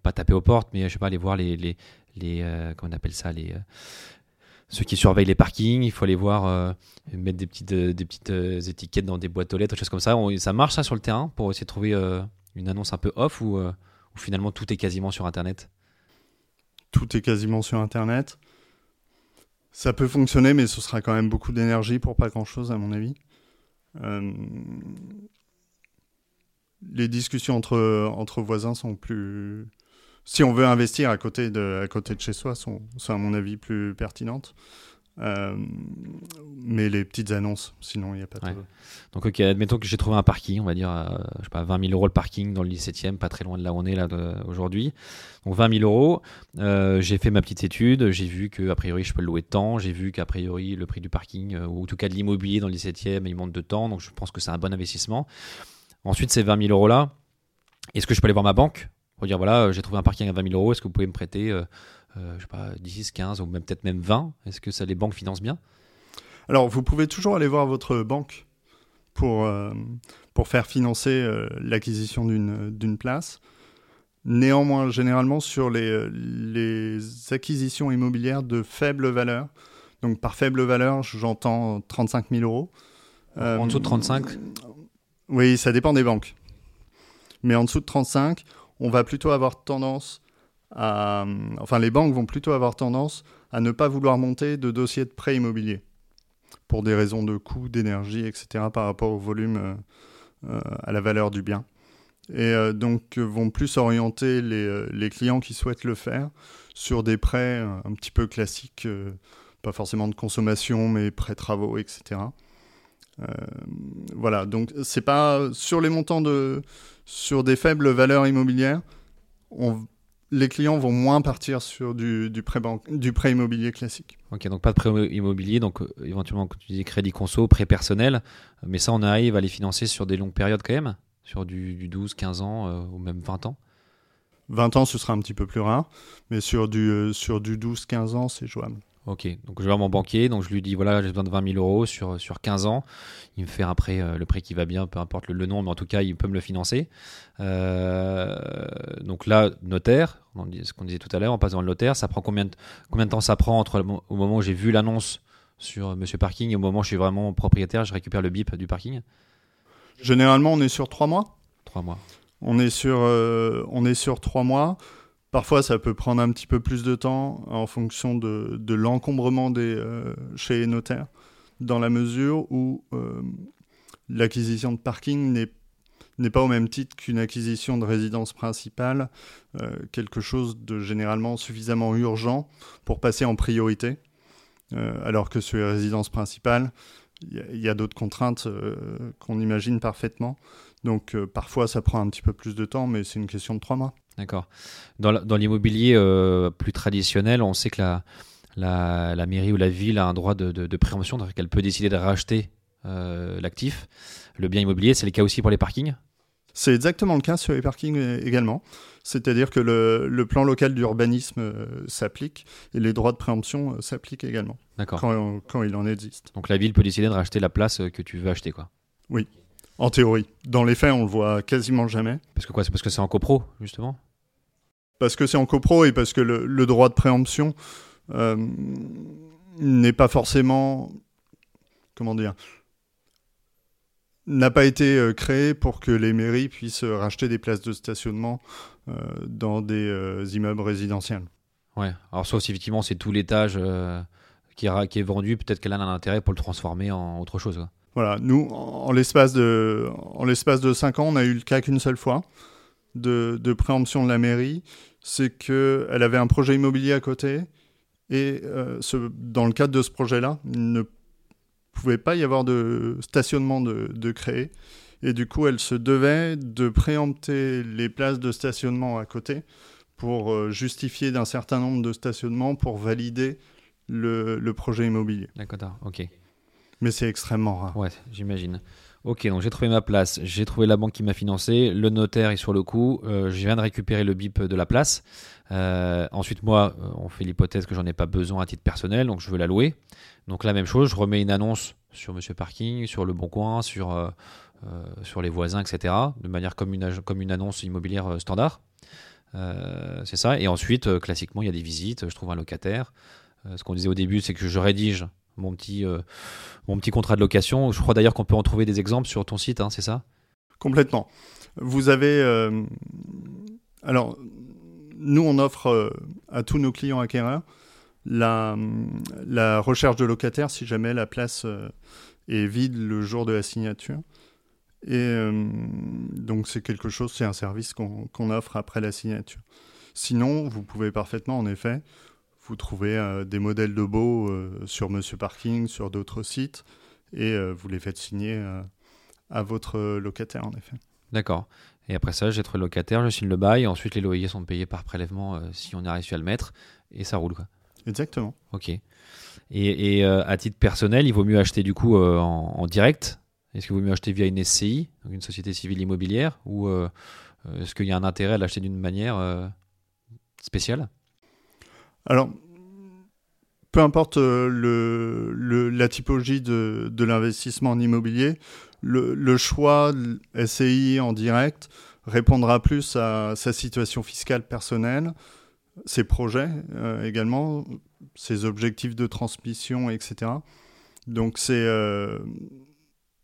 pas taper aux portes, mais je sais pas, aller voir les, les, les euh, comment on appelle ça, les euh, ceux qui surveillent les parkings. Il faut aller voir, euh, mettre des petites, euh, euh, étiquettes dans des boîtes aux lettres, des choses comme ça. Ça marche ça sur le terrain pour essayer de trouver euh, une annonce un peu off ou, euh, ou finalement tout est quasiment sur internet? tout est quasiment sur Internet. Ça peut fonctionner, mais ce sera quand même beaucoup d'énergie pour pas grand-chose, à mon avis. Les discussions entre, entre voisins sont plus... Si on veut investir à côté de, à côté de chez soi, sont, sont à mon avis plus pertinentes. Euh, mais les petites annonces, sinon il n'y a pas Ouais. de... Donc, ok, admettons que j'ai trouvé un parking, on va dire, euh, je sais pas, 20 000 euros le parking dans le 17e, pas très loin de là où on est là aujourd'hui. Donc 20 000 euros. Euh, j'ai fait ma petite étude, j'ai vu que a priori je peux le louer de temps, j'ai vu qu'a priori le prix du parking, ou en tout cas de l'immobilier dans le 17e, il monte de temps, donc je pense que c'est un bon investissement. Ensuite, ces 20 000 euros là, est-ce que je peux aller voir ma banque pour dire voilà, euh, j'ai trouvé un parking à 20 000 euros, est-ce que vous pouvez me prêter, euh, euh, je sais pas, 10, 15 ou même peut-être même 20 Est-ce que ça les banques financent bien? Alors, vous pouvez toujours aller voir votre banque pour, euh, pour faire financer l'acquisition d'une d'une place. Néanmoins, généralement sur les, les acquisitions immobilières de faible valeur, donc par faible valeur, j'entends 35 000 euros. En dessous de 35 Oui, ça dépend des banques. Mais en dessous de 35, on va plutôt avoir tendance à... Enfin, les banques vont plutôt avoir tendance à ne pas vouloir monter de dossier de prêt immobilier pour des raisons de coût, d'énergie, etc. par rapport au volume, euh, euh, à la valeur du bien. Et euh, donc vont plus orienter les, les, clients qui souhaitent le faire sur des prêts un petit peu classiques, pas forcément de consommation, mais prêts travaux, etc. voilà, donc c'est pas sur les montants de sur des faibles valeurs immobilières, on, les clients vont moins partir sur du, du, prêt, du prêt immobilier classique. Ok, donc pas de prêt immobilier, donc euh, éventuellement, comme tu disais, crédit conso, prêt personnel, mais ça, on arrive à les financer sur des longues périodes quand même Sur du, du 12, 15 ans euh, ou même 20 ans 20 ans, ce sera un petit peu plus rare, mais sur du, euh, sur du 12-15 ans, c'est jouable. Ok, donc je vais voir mon banquier, donc je lui dis voilà, j'ai besoin de 20 000 euros sur, sur 15 ans. Il me fait un prêt, euh, le prêt qui va bien, peu importe le, nom, mais en tout cas, il peut me le financer. Euh, donc là, notaire, ce qu'on disait tout à l'heure, on passe dans le notaire, ça prend combien de, combien de temps ça prend entre le, au moment où j'ai vu l'annonce sur Monsieur Parking et au moment où je suis vraiment propriétaire, je récupère le bip du parking? Généralement, on est sur 3 mois. 3 mois. On est sur, euh, on est sur 3 mois. Parfois, ça peut prendre un petit peu plus de temps en fonction de, l'encombrement des, euh, chez les notaires, dans la mesure où euh, l'acquisition de parking n'est n'est pas au même titre qu'une acquisition de résidence principale, euh, quelque chose de généralement suffisamment urgent pour passer en priorité, alors que sur les résidences principales, il y a d'autres contraintes qu'on imagine parfaitement. Donc parfois ça prend un petit peu plus de temps, mais c'est une question de trois mois. D'accord. Dans l'immobilier euh, plus traditionnel, on sait que la, la, mairie ou la ville a un droit de, de, préemption, donc elle peut décider de racheter euh, l'actif. Le bien immobilier, c'est le cas aussi pour les parkings? C'est exactement le cas sur les parkings également. C'est-à-dire que le, le, plan local d'urbanisme euh, s'applique et les droits de préemption s'appliquent également. D'accord. Quand, quand, il en existe. Donc la ville peut décider de racheter la place que tu veux acheter, quoi. Oui. En théorie. Dans les faits, on le voit quasiment jamais. Parce que quoi? C'est parce que c'est en copro, justement? Parce que c'est en copro et parce que le, droit de préemption euh, n'est pas forcément, comment dire, n'a pas été euh, créé pour que les mairies puissent racheter des places de stationnement euh, dans des immeubles résidentiels. Ouais, alors sauf si effectivement c'est tout l'étage qui, qui, est vendu, peut-être qu'elle a un intérêt pour le transformer en autre chose. Voilà, nous, en, l'espace de, en l'espace de 5 ans, on a eu le cas qu'une seule fois de, de préemption de la mairie c'est qu'elle avait un projet immobilier à côté et euh, ce, dans le cadre de ce projet-là, il ne pouvait pas y avoir de stationnement de, de, créé. Et du coup, elle se devait de préempter les places de stationnement à côté pour euh, justifier d'un certain nombre de stationnements pour valider le, le projet immobilier. D'accord, ok. Mais c'est extrêmement rare. Ouais, j'imagine. Ok, donc j'ai trouvé ma place, j'ai trouvé la banque qui m'a financé, le notaire est sur le coup, euh, je viens de récupérer le bip de la place. Euh, ensuite, moi, euh, on fait l'hypothèse que j'en ai pas besoin à titre personnel, donc je veux la louer. Donc la même chose, je remets une annonce sur Monsieur Parking, sur Le Bon Coin, sur, sur les voisins, etc. De manière comme une, comme une annonce immobilière standard. c'est ça. Et ensuite, classiquement, il y a des visites, je trouve un locataire. ce qu'on disait au début, c'est que je rédige mon petit, euh, mon petit contrat de location. Je crois d'ailleurs qu'on peut en trouver des exemples sur ton site, hein, c'est ça? Complètement. Vous avez. Euh, alors, nous, on offre euh, à tous nos clients acquéreurs la, la recherche de locataire si jamais la place est vide le jour de la signature. Et donc, c'est quelque chose, c'est un service qu'on offre après la signature. Sinon, vous pouvez parfaitement, en effet, vous trouvez euh, des modèles de beaux euh, sur Monsieur Parking, sur d'autres sites, et euh, vous les faites signer à votre locataire, en effet. D'accord. Et après ça, j'ai trouvé le locataire, je signe le bail, ensuite les loyers sont payés par prélèvement si on a réussi à le mettre, et ça roule. Quoi. Exactement. Ok. Et, à titre personnel, il vaut mieux acheter du coup en, direct? Est-ce qu'il vaut mieux acheter via une SCI, donc une société civile immobilière, ou est-ce qu'il y a un intérêt à l'acheter d'une manière spéciale? Alors, peu importe euh, le, la typologie de, l'investissement en immobilier, le, choix SCI en direct répondra plus à sa situation fiscale personnelle, ses projets euh, également, ses objectifs de transmission, etc. Donc c'est euh,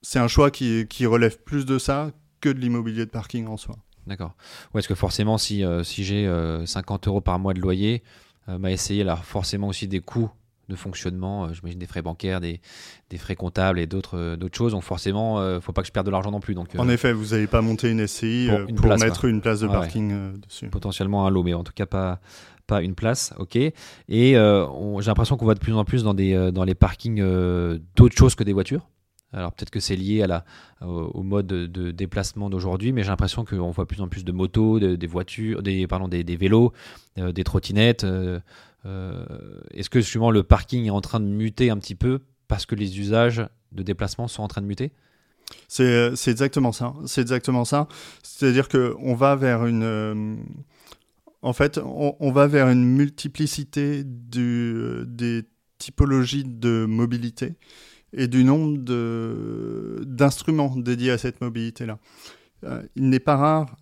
c'est un choix qui, relève plus de ça que de l'immobilier de parking en soi. D'accord. Ouais, est-ce que forcément, si, si j'ai 50 euros par mois de loyer, m'a essayé là forcément aussi des coûts de fonctionnement, euh, j'imagine des frais bancaires, des, des frais comptables et d'autres euh, d'autres choses. Donc forcément, il euh, ne faut pas que je perde de l'argent non plus. Donc, en effet, vous n'allez pas monter une SCI pour, mettre une place de parking dessus. Potentiellement un lot, mais en tout cas pas, pas une place. Ok. Et j'ai l'impression qu'on voit de plus en plus dans, des, dans les parkings d'autres choses que des voitures. Alors peut-être que c'est lié au, mode de, déplacement d'aujourd'hui, mais j'ai l'impression qu'on voit de plus en plus de motos, des voitures, des, des, vélos, des trottinettes. Euh, est-ce que justement le parking est en train de muter un petit peu parce que les usages de déplacement sont en train de muter? C'est, exactement ça. C'est exactement ça. C'est-à-dire que on va vers une, euh, multiplicité des typologies de mobilité et du nombre d'instruments dédiés à cette mobilité-là. Euh, il n'est pas rare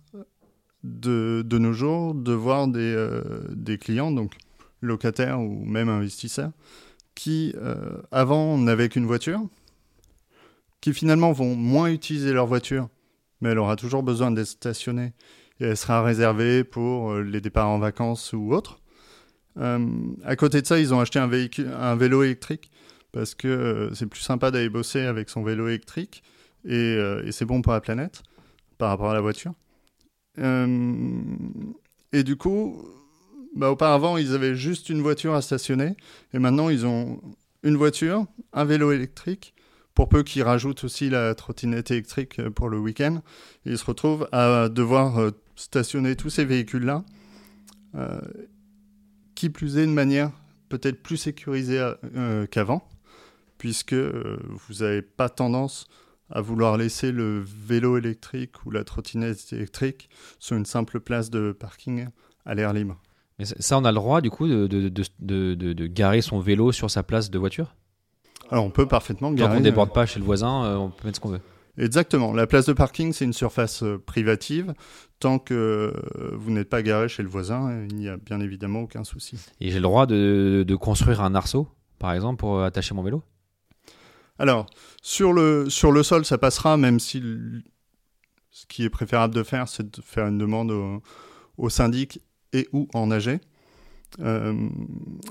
de, nos jours de voir des, des clients, donc locataires ou même investisseurs, qui euh, avant n'avaient qu'une voiture, qui finalement vont moins utiliser leur voiture, mais elle aura toujours besoin d'être stationnée et elle sera réservée pour euh, les départs en vacances ou autres. Euh, à côté de ça, ils ont acheté un vélo électrique parce que c'est plus sympa d'aller bosser avec son vélo électrique et, et c'est bon pour la planète par rapport à la voiture. et du coup, bah, auparavant, ils avaient juste une voiture à stationner. Et maintenant, ils ont une voiture, un vélo électrique, pour peu qu'ils rajoutent aussi la trottinette électrique euh, pour le week-end. Ils se retrouvent à devoir euh, stationner tous ces véhicules-là, euh, qui plus est de manière peut-être plus sécurisée qu'avant, puisque vous n'avez pas tendance à vouloir laisser le vélo électrique ou la trottinette électrique sur une simple place de parking à l'air libre. Mais ça, on a le droit, du coup, de, de, de, de garer son vélo sur sa place de voiture? Alors, on peut parfaitement garer. Tant qu'on ne déborde pas chez le voisin, euh, on peut mettre ce qu'on veut. Exactement. La place de parking, c'est une surface euh, privative. Tant que euh, vous n'êtes pas garé chez le voisin, il n'y a bien évidemment aucun souci. Et j'ai le droit de, de, construire un arceau, par exemple, pour attacher mon vélo? Alors, sur le, sur le sol, ça passera, même si ce qui est préférable de faire, c'est de faire une demande au, syndic et ou en AG. Euh,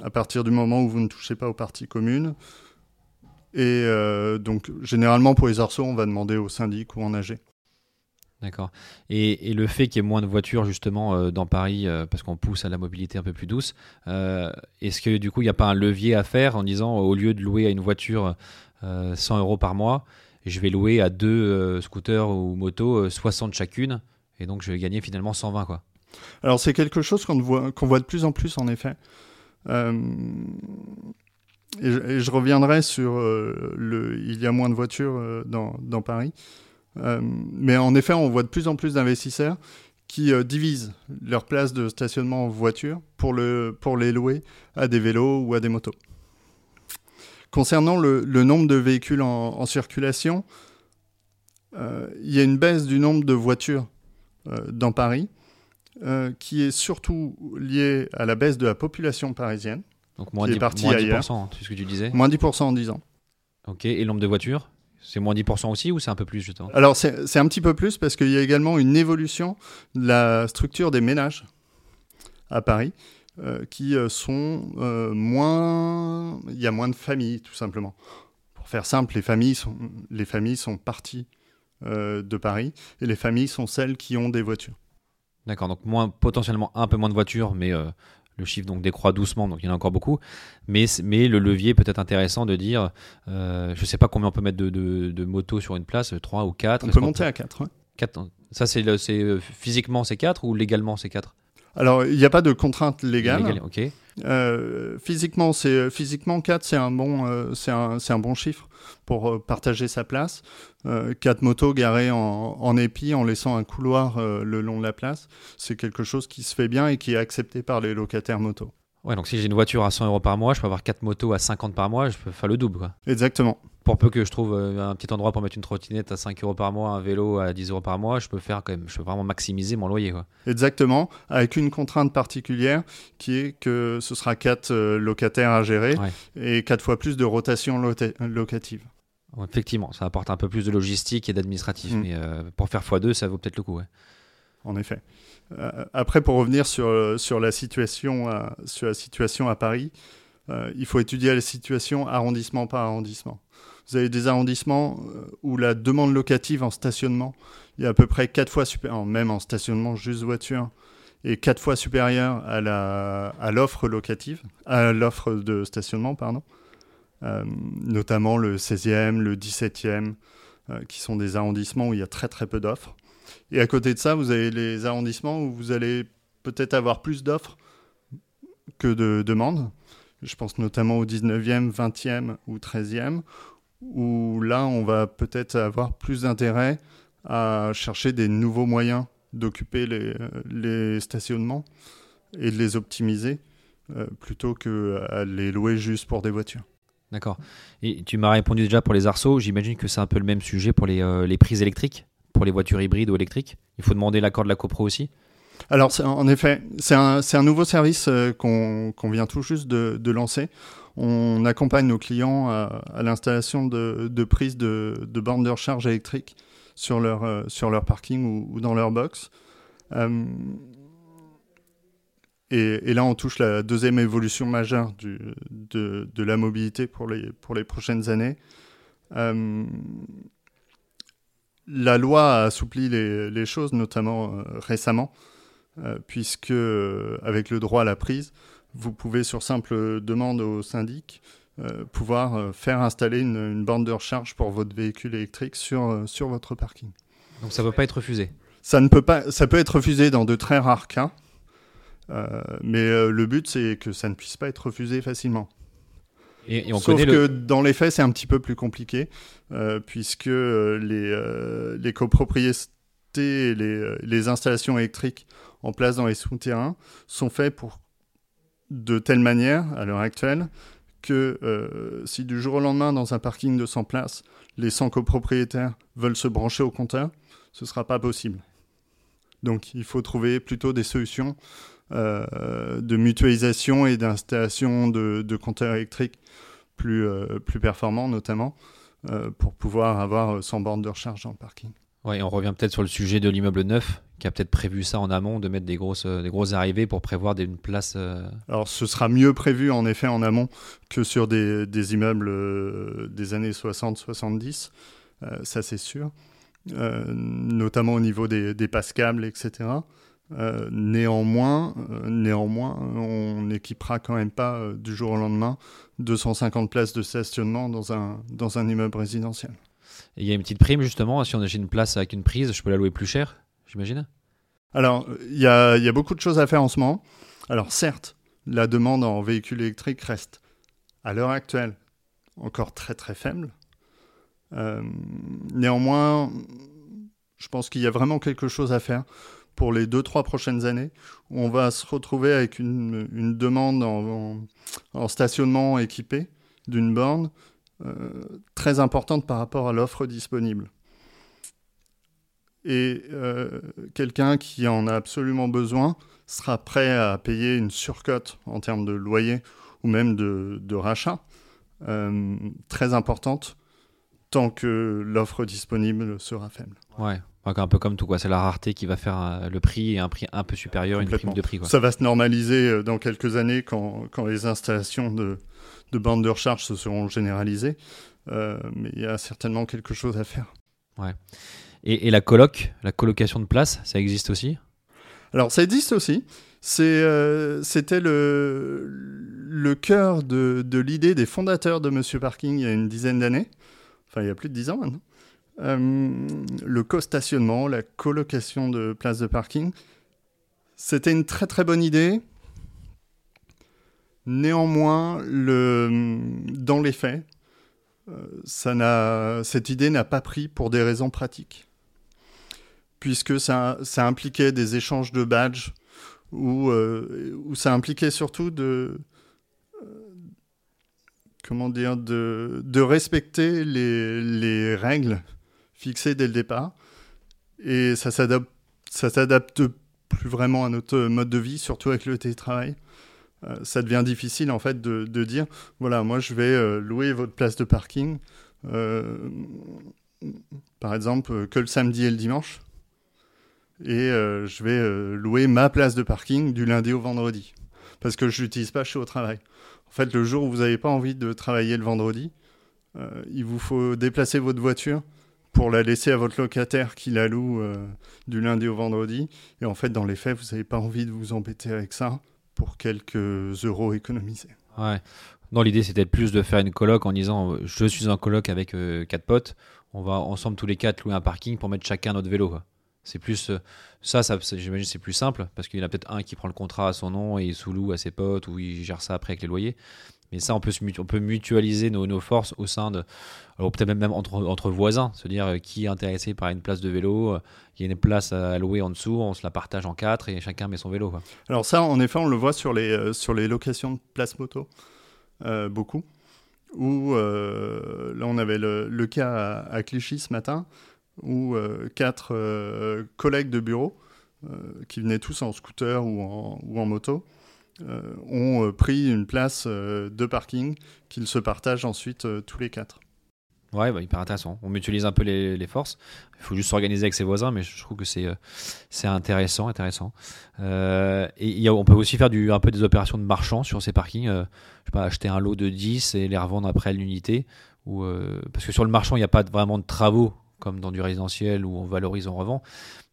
à partir du moment où vous ne touchez pas aux parties communes. Et euh, donc, généralement, pour les arceaux, on va demander au syndic ou en AG. D'accord. Et, le fait qu'il y ait moins de voitures, justement, euh, dans Paris, parce qu'on pousse à la mobilité un peu plus douce, est-ce que, du coup, il n'y a pas un levier à faire en disant, au lieu de louer à une voiture 100 euros par mois, je vais louer à deux scooters ou motos 60 chacune, et donc je vais gagner finalement 120, quoi alors c'est quelque chose qu'on voit, qu'on voit de plus en plus en effet. Euh, et, je, reviendrai sur euh, le, il y a moins de voitures euh, dans, dans, Paris. mais en effet, on voit de plus en plus d'investisseurs qui divisent leur place de stationnement en voiture pour, le, pour les louer à des vélos ou à des motos. Concernant le, le nombre de véhicules en, en circulation, il y a une baisse du nombre de voitures dans Paris euh, qui est surtout lié à la baisse de la population parisienne. Donc moins, 10, moins 10%, c'est ce que tu disais Moins 10% en 10 ans. Ok, et le nombre de voitures c'est moins 10% aussi ou c'est un peu plus justement? Alors c'est un petit peu plus parce qu'il y a également une évolution de la structure des ménages à Paris euh, qui euh, sont moins... Il y a moins de familles tout simplement. Pour faire simple, les familles sont, les familles sont parties de Paris et les familles sont celles qui ont des voitures. D'accord, donc moins, potentiellement un peu moins de voitures, mais euh, le chiffre donc décroît doucement, donc il y en a encore beaucoup. Mais, mais le levier peut être intéressant de dire, euh, je ne sais pas combien on peut mettre de, de, motos sur une place, 3 ou 4. On peut monter à 4. 4 ça, c'est euh, physiquement c'est 4 ou légalement c'est 4 alors, il n'y a pas de contrainte légale. Légal. Euh, physiquement, c'est physiquement 4, c'est un bon, euh, c'est un, un, bon chiffre pour euh, partager sa place. 4 motos garées en, en, épi en laissant un couloir le long de la place, c'est quelque chose qui se fait bien et qui est accepté par les locataires motos. Ouais, donc si j'ai une voiture à 100 euros par mois, je peux avoir 4 motos à 50 par mois, je peux faire le double, quoi. Exactement. Pour peu que je trouve euh, un petit endroit pour mettre une trottinette à 5 euros par mois, un vélo à 10 euros par mois, je peux faire quand même, je peux vraiment maximiser mon loyer. Quoi. Exactement, avec une contrainte particulière qui est que ce sera 4 locataires à gérer Ouais. et 4 fois plus de rotation lota- locative. Effectivement, ça apporte un peu plus de logistique et d'administratif, Mm. mais euh, pour faire x2, ça vaut peut-être le coup. Ouais. En effet. Euh, après, pour revenir sur, euh, sur, la situation à, sur la situation à Paris, euh, il faut étudier la situation arrondissement par arrondissement. Vous avez des arrondissements euh, où la demande locative en stationnement est à peu près 4 fois supérieure, même en stationnement juste voiture, est 4 fois supérieure à la- à l'offre locative, à l'offre de stationnement, pardon. Euh, notamment le 16e, le 17e, euh, qui sont des arrondissements où il y a très très peu d'offres. Et à côté de ça, vous avez les arrondissements où vous allez peut-être avoir plus d'offres que de demandes. Je pense notamment au 19e, 20e ou 13e, où là, on va peut-être avoir plus d'intérêt à chercher des nouveaux moyens d'occuper les, les stationnements et de les optimiser euh, plutôt que à les louer juste pour des voitures. D'accord. Et tu m'as répondu déjà pour les arceaux, j'imagine que c'est un peu le même sujet pour les, euh, les prises électriques, pour les voitures hybrides ou électriques. Il faut demander l'accord de la copro aussi Alors, en effet, c'est un, nouveau service euh, qu'on vient tout juste de, de lancer. On accompagne nos clients à, l'installation de, prises de, de bornes de recharge leur, euh, sur leur parking ou, dans leur box. Euh, et, là, on touche la deuxième évolution majeure de, la mobilité pour les, prochaines années. Euh, la loi a assoupli les, choses, notamment récemment, puisque avec le droit à la prise, vous pouvez sur simple demande au syndic euh, pouvoir euh, faire installer une, une borne de recharge pour votre véhicule électrique sur, euh, sur votre parking. Donc ça ne peut pas être refusé? Ça, ne peut pas, ça peut être refusé dans de très rares cas, mais le but c'est que ça ne puisse pas être refusé facilement. Et, et on Sauf que le... dans les faits, c'est un petit peu plus compliqué, euh, puisque les, euh, les copropriétés et les, les installations électriques en place dans les souterrains sont faits pour de telle manière, à l'heure actuelle, que euh, si du jour au lendemain, dans un parking de 100 places, les 100 copropriétaires veulent se brancher au compteur, ce ne sera pas possible. Donc il faut trouver plutôt des solutions euh, de mutualisation et d'installation de, compteurs électriques plus, euh, plus performants notamment pour pouvoir avoir 100 bornes de recharge dans le parking. Et on revient peut-être sur le sujet de l'immeuble neuf, qui a peut-être prévu ça en amont, de mettre des grosses, euh, des grosses arrivées pour prévoir des, une place. euh, Alors ce sera mieux prévu en effet en amont que sur des, des immeubles euh, des années 60-70, euh, ça c'est sûr, notamment au niveau des, des passes câbles, etc. Néanmoins, néanmoins, on n'équipera quand même pas du jour au lendemain 250 places de stationnement dans un, dans un immeuble résidentiel. Il y a une petite prime justement, si on achète une place avec une prise, je peux la louer plus cher, j'imagine Alors, il y a, beaucoup de choses à faire en ce moment. Alors, certes, la demande en véhicules électriques reste, à l'heure actuelle, encore très très faible. Euh, néanmoins, je pense qu'il y a vraiment quelque chose à faire pour les deux, trois prochaines années, où on va se retrouver avec une, demande en stationnement équipé d'une borne euh, très importante par rapport à l'offre disponible. Et euh, quelqu'un qui en a absolument besoin sera prêt à payer une surcote en termes de loyer ou même de, de rachat euh, très importante tant que l'offre disponible sera faible. Ouais, un peu comme tout, quoi. C'est la rareté qui va faire euh, le prix et un prix un peu supérieur, une prime de prix, quoi. Ça va se normaliser dans quelques années quand, quand les installations de, de bandes de recharge se seront généralisées. Euh, mais il y a certainement quelque chose à faire. Et, la coloc, la colocation de place, ça existe aussi? Alors, ça existe aussi. Euh, c'était le, cœur de, l'idée des fondateurs de Monsieur Parking il y a une dizaine d'années. Enfin, il y a plus de dix ans maintenant. Euh, le co-stationnement, la colocation de places de parking. C'était une très très bonne idée. Néanmoins, dans les faits, euh, cette idée n'a pas pris pour des raisons pratiques. Puisque ça, ça impliquait des échanges de badges, ou euh, où ça impliquait surtout de, euh, comment dire, de, de respecter les, les règles fixées dès le départ. Et ça s'adapte, ça s'adapte plus vraiment à notre mode de vie, surtout avec le télétravail. Euh, ça devient difficile en fait de, de, dire voilà, moi je vais louer votre place de parking, par exemple, que le samedi et le dimanche. Et je vais louer ma place de parking du lundi au vendredi. Parce que je l'utilise pas, je suis au travail. En fait, le jour où vous n'avez pas envie de travailler le vendredi, il vous faut déplacer votre voiture pour la laisser à votre locataire qui la loue du lundi au vendredi. Et en fait, dans les faits, vous n'avez pas envie de vous embêter avec ça pour quelques euros économisés. Ouais. Non, l'idée c'était plus de faire une coloc en disant je suis en coloc avec euh, quatre potes, on va ensemble tous les quatre louer un parking pour mettre chacun notre vélo. C'est plus euh, ça, ça j'imagine c'est plus simple parce qu'il y en a peut-être un qui prend le contrat à son nom et il sous-loue à ses potes ou il gère ça après avec les loyers. Mais ça, on peut, mutualiser nos, forces au sein de. Alors, peut-être même entre, entre voisins, se dire euh, qui est intéressé par une place de vélo, euh, il y a une place à louer en dessous, on se la partage en quatre et chacun met son vélo. Alors, ça, en effet, on le voit sur les, sur les locations de place moto, beaucoup. Où là, on avait le, cas à, Clichy ce matin, où quatre collègues de bureau, qui venaient tous en scooter ou en, ou moto, euh, ont euh, pris une place euh, de parking qu'ils se partagent ensuite tous les quatre. Ouais, bah, hyper intéressant. On mutualise un peu les, forces. Il faut juste s'organiser avec ses voisins, mais je trouve que c'est c'est intéressant, intéressant. Euh, et on peut aussi faire du, un peu des opérations de marchand sur ces parkings. Euh, je sais pas, acheter un lot de 10 et les revendre après à l'unité. Ou euh, parce que sur le marchand, il n'y a pas vraiment de travaux comme dans du résidentiel où on valorise, on revend.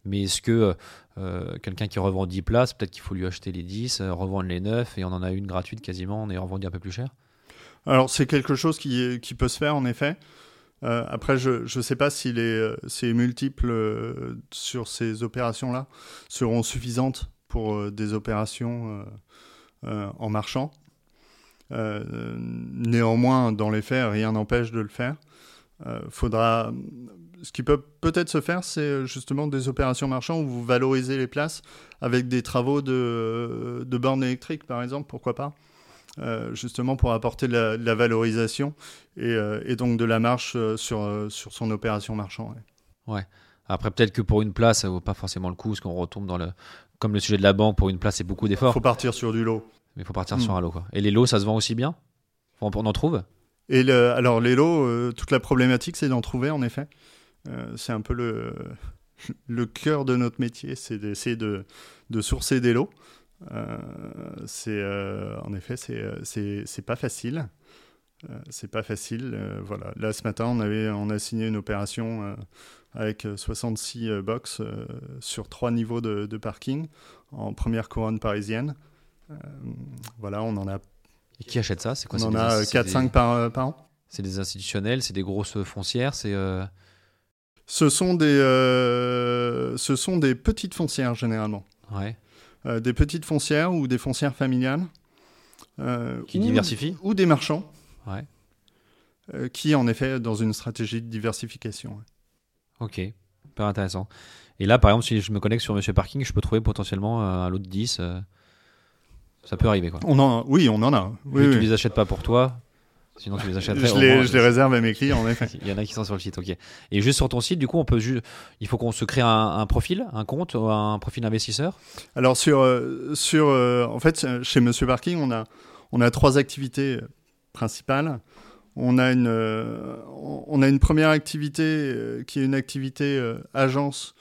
Mais est-ce que euh, quelqu'un qui revend 10 places, peut-être qu'il faut lui acheter les 10, euh, revendre les 9 et on en a une gratuite quasiment, on est revendu un peu plus cher? Alors c'est quelque chose qui, peut se faire en effet. Euh, après, je ne sais pas si les, ces multiples euh, sur ces opérations-là seront suffisantes pour euh, des opérations en marchand. néanmoins, dans les faits, rien n'empêche de le faire. faudra ce qui peut peut-être se faire, c'est justement des opérations marchands où vous valorisez les places avec des travaux de, de bornes électriques, par exemple, pourquoi pas euh, justement pour apporter de la, de la valorisation et, euh, et, donc de la marche euh, sur, sur son opération marchand. Ouais. ouais. Après, peut-être que pour une place, ça vaut pas forcément le coup, parce qu'on retombe dans le. Comme le sujet de la banque, pour une place, c'est beaucoup d'efforts. Il faut partir sur du lot. Mais il faut partir mmh. sur un lot. Quoi. Et les lots, ça se vend aussi bien? On, on en trouve? Et le, alors, les lots, euh, toute la problématique, c'est d'en trouver, en effet. Euh, c'est un peu le, le cœur de notre métier, c'est d'essayer de, de sourcer des lots. Euh, c'est euh, en effet c'est pas facile. Euh, c'est pas facile euh, voilà. Là ce matin on avait on a signé une opération euh, avec 66 box sur trois niveaux de, de, parking en première couronne parisienne. Voilà on en a et qui achète ça? C'est quoi on en a 4-5 des... par, par an. C'est des institutionnels c'est des grosses foncières c'est ce sont des, euh, ce sont des petites foncières généralement. Ouais. Euh, des petites foncières ou des foncières familiales. Euh, qui ou, diversifient Ou des marchands. Ouais. Qui, en effet, dans une stratégie de diversification. Ouais. Ok, pas intéressant. Et là, par exemple, si je me connecte sur Monsieur Parking, je peux trouver potentiellement un lot de 10. ça peut arriver, quoi. On en, oui, on en a. Oui, oui. Tu les achètes pas pour toi Sinon, tu les achèterais. Je, les, je les, réserve à mes clients, en effet. Il y en a qui sont sur le site, ok. Et juste sur ton site, du coup, on peut ju... il faut qu'on se crée un, un, profil, un compte, un profil investisseur? Alors, sur, euh, sur, euh, en fait, chez Monsieur Parking, on a, on a trois activités principales. On a une, euh, on a une première activité euh, qui est une activité euh, agence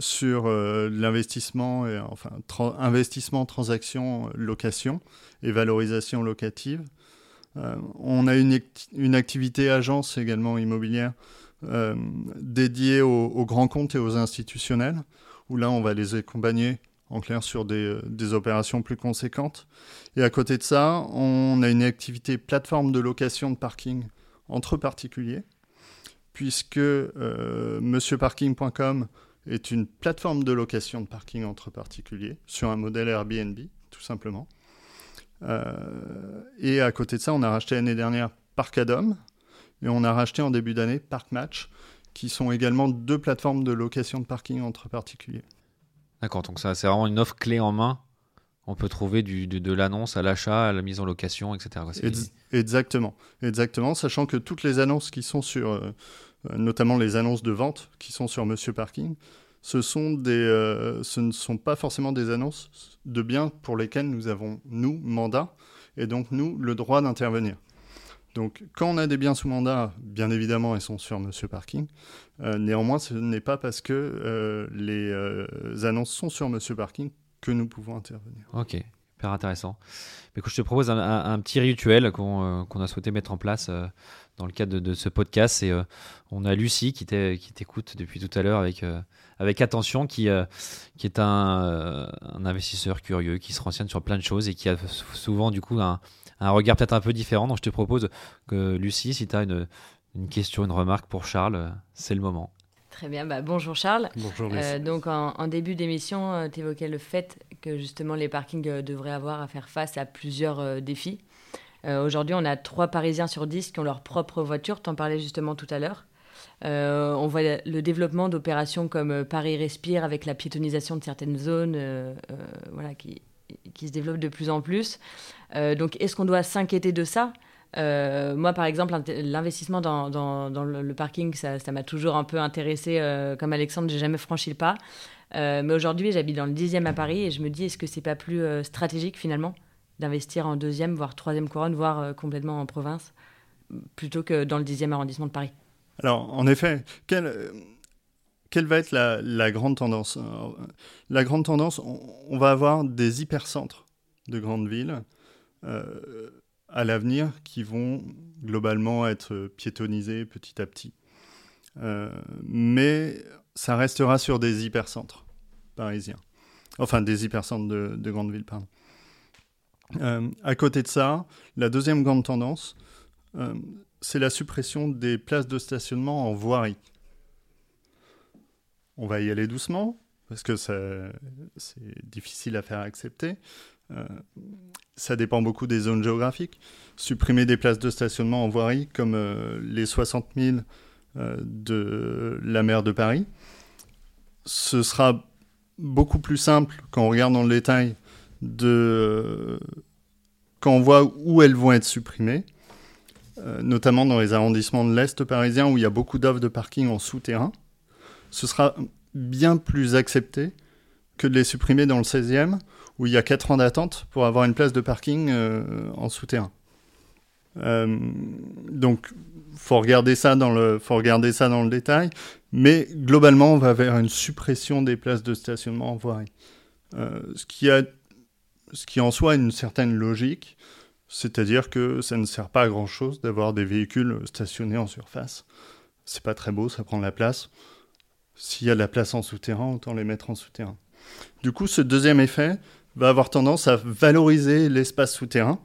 sur l'investissement, et enfin, tra investissement, transaction, location et valorisation locative. Euh, on a une, une, activité agence également immobilière euh, dédiée aux, grands comptes et aux institutionnels, où là on va les accompagner en clair sur des, des, opérations plus conséquentes. Et à côté de ça, on a une activité plateforme de location de parking entre particuliers, puisque euh, monsieurparking.com est une plateforme de location de parking entre particuliers sur un modèle Airbnb, tout simplement. Euh, et à côté de ça, on a racheté l'année dernière Parkadom et on a racheté en début d'année Park Match, qui sont également deux plateformes de location de parking entre particuliers. D'accord, donc ça c'est vraiment une offre clé en main on peut trouver du, de, de l'annonce à l'achat, à la mise en location, etc. Ex- Exactement, exactement, sachant que toutes les annonces qui sont sur, euh, notamment les annonces de vente qui sont sur Monsieur Parking, euh, ce ne sont pas forcément des annonces de biens pour lesquels nous avons, nous, mandat, et donc nous, le droit d'intervenir. Donc quand on a des biens sous mandat, bien évidemment, ils sont sur Monsieur Parking. Euh, néanmoins, ce n'est pas parce que euh, les annonces sont sur Monsieur Parking que nous pouvons intervenir. Ok, hyper intéressant. Mais écoute, je te propose un, petit rituel qu'on a souhaité mettre en place dans le cadre de, ce podcast. Et on a Lucie qui t'é- qui t'écoute depuis tout à l'heure avec, avec attention, qui, euh, qui est un, euh, un investisseur curieux, qui se renseigne sur plein de choses et qui a sou- souvent du coup un, un regard peut-être un peu différent. Donc je te propose que Lucie, si tu as une, une question, une remarque pour Charles, euh, c'est le moment. Très bien, bah, bonjour Charles. Bonjour Euh, donc en, en début d'émission, tu évoquais le fait que justement les parkings euh, devraient avoir à faire face à plusieurs euh, défis. Euh, Aujourd'hui, on a trois Parisiens sur 10 qui ont leur propre voiture, tu en parlais justement tout à l'heure. Euh, on voit le développement d'opérations comme euh, Paris Respire avec la piétonisation de certaines zones euh, voilà, qui, se développent de plus en plus. Donc est-ce qu'on doit s'inquiéter de ça? Moi, par exemple, l'investissement dans, le, parking, ça m'a toujours un peu intéressé. comme Alexandre, j'ai jamais franchi le pas. Mais aujourd'hui, j'habite dans le 10e à Paris et je me dis, est-ce que c'est pas plus stratégique finalement d'investir en deuxième, voire troisième couronne, voire complètement en province, plutôt que dans le 10e arrondissement de Paris? Alors, en effet, quelle, va être la, grande tendance? La grande tendance, on, va avoir des hypercentres de grandes villes euh, à l'avenir qui vont globalement être piétonnisés petit à petit. Euh, mais ça restera sur des hypercentres parisiens. Enfin, des hypercentres de, de grandes villes, pardon. Euh, à côté de ça, la deuxième grande tendance, c'est la suppression des places de stationnement en voirie. On va y aller doucement, parce que c'est difficile à faire accepter. Euh, ça dépend beaucoup des zones géographiques. Supprimer des places de stationnement en voirie, comme euh, les 60 000 euh, de la maire de Paris, ce sera beaucoup plus simple quand on regarde dans le détail de quand on voit où elles vont être supprimées euh, notamment dans les arrondissements de l'Est parisien où il y a beaucoup d'offres de parking en souterrain, ce sera bien plus accepté que de les supprimer dans le 16e où il y a 4 ans d'attente pour avoir une place de parking euh, en souterrain. Euh, donc, faut regarder ça dans le, faut regarder ça dans le détail, mais globalement, on va vers une suppression des places de stationnement en voirie, ce qui a, ce qui en soi une certaine logique. C'est-à-dire que ça ne sert pas à grand chose d'avoir des véhicules stationnés en surface. C'est pas très beau, ça prend de la place. S'il y a de la place en souterrain, autant les mettre en souterrain. Du coup, ce deuxième effet va avoir tendance à valoriser l'espace souterrain,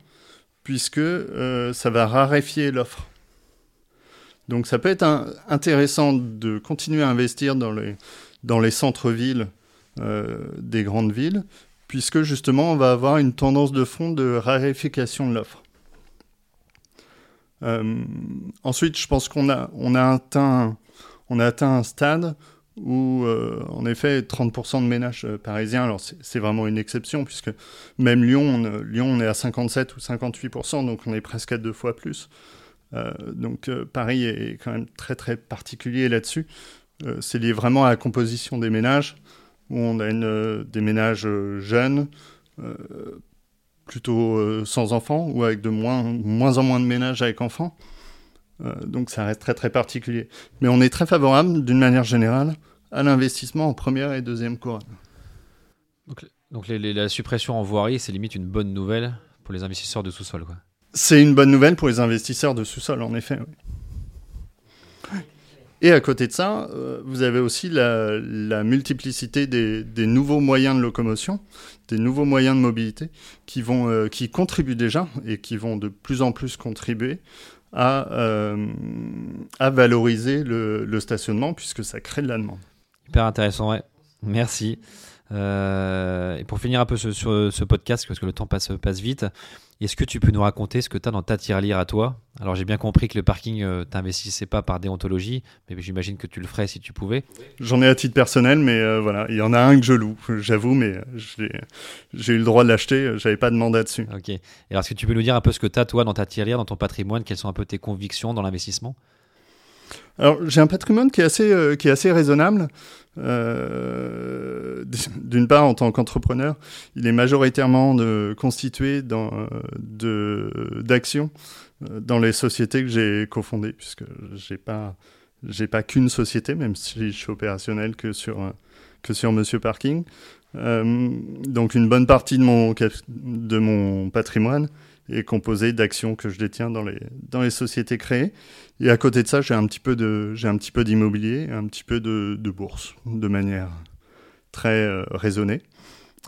puisque euh, ça va raréfier l'offre. Donc ça peut être intéressant de continuer à investir dans les, dans les centres-villes euh, des grandes villes, puisque justement on va avoir une tendance de fond de raréfication de l'offre. Euh, ensuite, je pense qu'on a, on a, atteint, on a atteint un stade où, euh, en effet, 30% de ménages euh, parisiens, alors c'est vraiment une exception, puisque même Lyon, on, Lyon, on est à 57 ou 58%, donc on est presque à deux fois plus. Donc Paris est quand même très très particulier là-dessus. C'est lié vraiment à la composition des ménages, où on a une, euh, des ménages euh, jeunes, euh, plutôt sans enfants, ou avec de moins, moins en moins de ménages avec enfants. Donc ça reste très très particulier. Mais on est très favorable, d'une manière générale, à l'investissement en première et deuxième couronne. Donc les- les- la suppression en voirie, c'est limite une bonne nouvelle pour les investisseurs de sous-sol. quoi. C'est une bonne nouvelle pour les investisseurs de sous-sol, en effet. oui. Et à côté de ça, euh, vous avez aussi la, multiplicité des, nouveaux moyens de locomotion, des nouveaux moyens de mobilité qui, vont, euh, qui contribuent déjà et qui vont de plus en plus contribuer à, euh, à valoriser le, le stationnement puisque ça crée de la demande. Hyper intéressant, ouais. Merci. Euh, et pour finir un peu ce, sur ce podcast, parce que le temps passe, passe vite, est-ce que tu peux nous raconter ce que tu as dans ta tirelire à toi? Alors j'ai bien compris que le parking, euh, t'investissais pas par déontologie, mais j'imagine que tu le ferais si tu pouvais. J'en ai à titre personnel, mais euh, voilà, il y en a un que je loue, j'avoue, mais j'ai eu le droit de l'acheter, j'avais pas de mandat dessus. Ok. Et alors est-ce que tu peux nous dire un peu ce que tu as toi dans ta tirelire, dans ton patrimoine, quelles sont un peu tes convictions dans l'investissement? Alors, j'ai un patrimoine qui est assez, euh, qui est assez raisonnable. Euh, D'une part, en tant qu'entrepreneur, il est majoritairement constitué d'actions euh, dans les sociétés que j'ai cofondées, puisque j'ai pas, j'ai pas qu'une société, même si je suis opérationnel que sur, que sur Monsieur Parking. Donc, une bonne partie de mon, de mon patrimoine est composé d'actions que je détiens dans les, dans les sociétés créées. Et à côté de ça, j'ai un petit peu d'immobilier, un petit peu de, bourse, de manière très euh, raisonnée.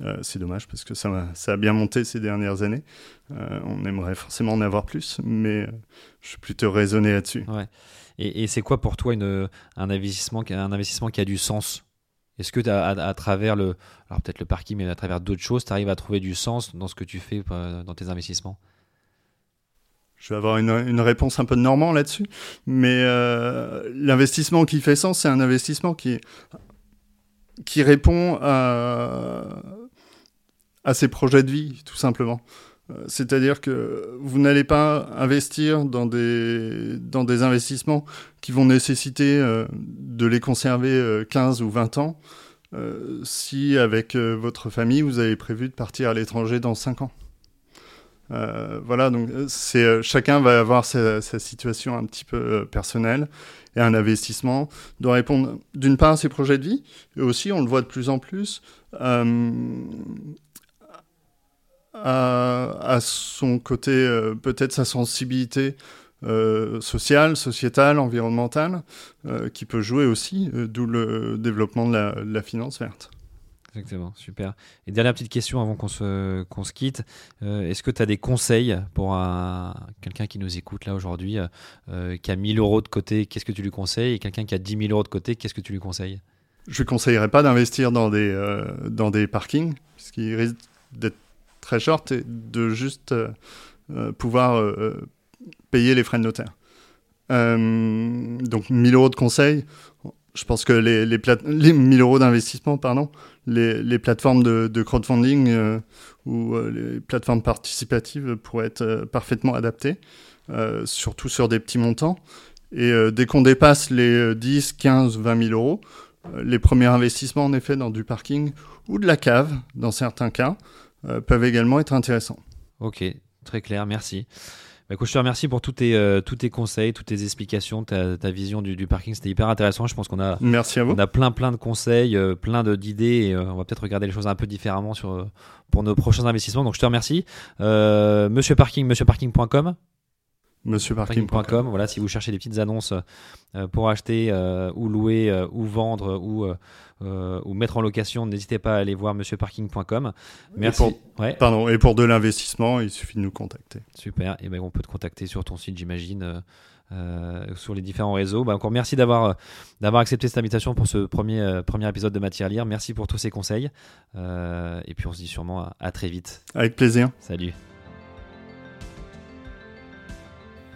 Euh, c'est dommage parce que ça, ça a bien monté ces dernières années. Euh, on aimerait forcément en avoir plus, mais je suis plutôt raisonné là-dessus. Ouais. Et, et c'est quoi pour toi une, un, investissement, un investissement qui a du sens? Est-ce que à, à, travers le, alors peut-être le parking, mais à travers d'autres choses, tu arrives à trouver du sens dans ce que tu fais dans tes investissements? Je vais avoir une, une, réponse un peu de normand là-dessus, mais euh, l'investissement qui fait sens, c'est un investissement qui, qui répond à, à ses projets de vie, tout simplement. Euh, c'est-à-dire que vous n'allez pas investir dans des, dans des investissements qui vont nécessiter euh, de les conserver 15 ou 20 ans euh, si avec votre famille vous avez prévu de partir à l'étranger dans 5 ans. Euh, voilà, donc euh, c'est euh, chacun va avoir sa, situation un petit peu personnelle et un investissement doit répondre d'une part à ses projets de vie et aussi, on le voit de plus en plus, à, son côté, peut-être sa sensibilité sociale, sociétale, environnementale, qui peut jouer aussi, d'où le développement de la finance verte. Exactement, super. Et dernière petite question avant qu'on se, se quitte. Euh, Est-ce que tu as des conseils pour quelqu'un qui nous écoute là aujourd'hui, euh, qui a 1000 euros de côté, qu'est-ce que tu lui conseilles? Et quelqu'un qui a 10 000 euros de côté, qu'est-ce que tu lui conseilles? Je ne conseillerais pas d'investir dans, des euh, dans des parkings, ce qui risque d'être très short et de juste euh, euh, pouvoir payer les frais de notaire. donc 1000 euros de conseils, je pense que les, les, les 1000 euros d'investissement, pardon, les, plateformes de, crowdfunding euh, ou euh, les plateformes participatives pourraient être euh, parfaitement adaptées, surtout sur des petits montants. Et dès qu'on dépasse les 10, 15, 20 000 euros, les premiers investissements, en effet, dans du parking ou de la cave, dans certains cas, peuvent également être intéressants. Ok, très clair, merci. Bah, écoute, je te remercie pour tous tes, euh, tous tes conseils, toutes tes explications, ta, ta vision du, du parking. C'était hyper intéressant. Je pense qu'on a, Merci à vous. On a plein, plein de conseils, euh, plein d'idées et euh, on va peut-être regarder les choses un peu différemment sur, pour nos prochains investissements. Donc, je te remercie. Monsieur Parking, monsieurparking.com monsieurparking.com. Voilà, si vous cherchez des petites annonces euh, pour acheter euh, ou louer euh, ou vendre ou, ou mettre en location, n'hésitez pas à aller voir monsieurparking.com. Merci. Et pour, ouais. Pardon, et pour de l'investissement, il suffit de nous contacter. Super. Et ben on peut te contacter sur ton site, j'imagine. Euh, sur les différents réseaux. Bah, encore merci d'avoir d'avoir accepté cette invitation pour ce premier euh, premier épisode de Matière à lire. Merci pour tous ces conseils. Euh, et puis on se dit sûrement à, à très vite. Avec plaisir. Salut.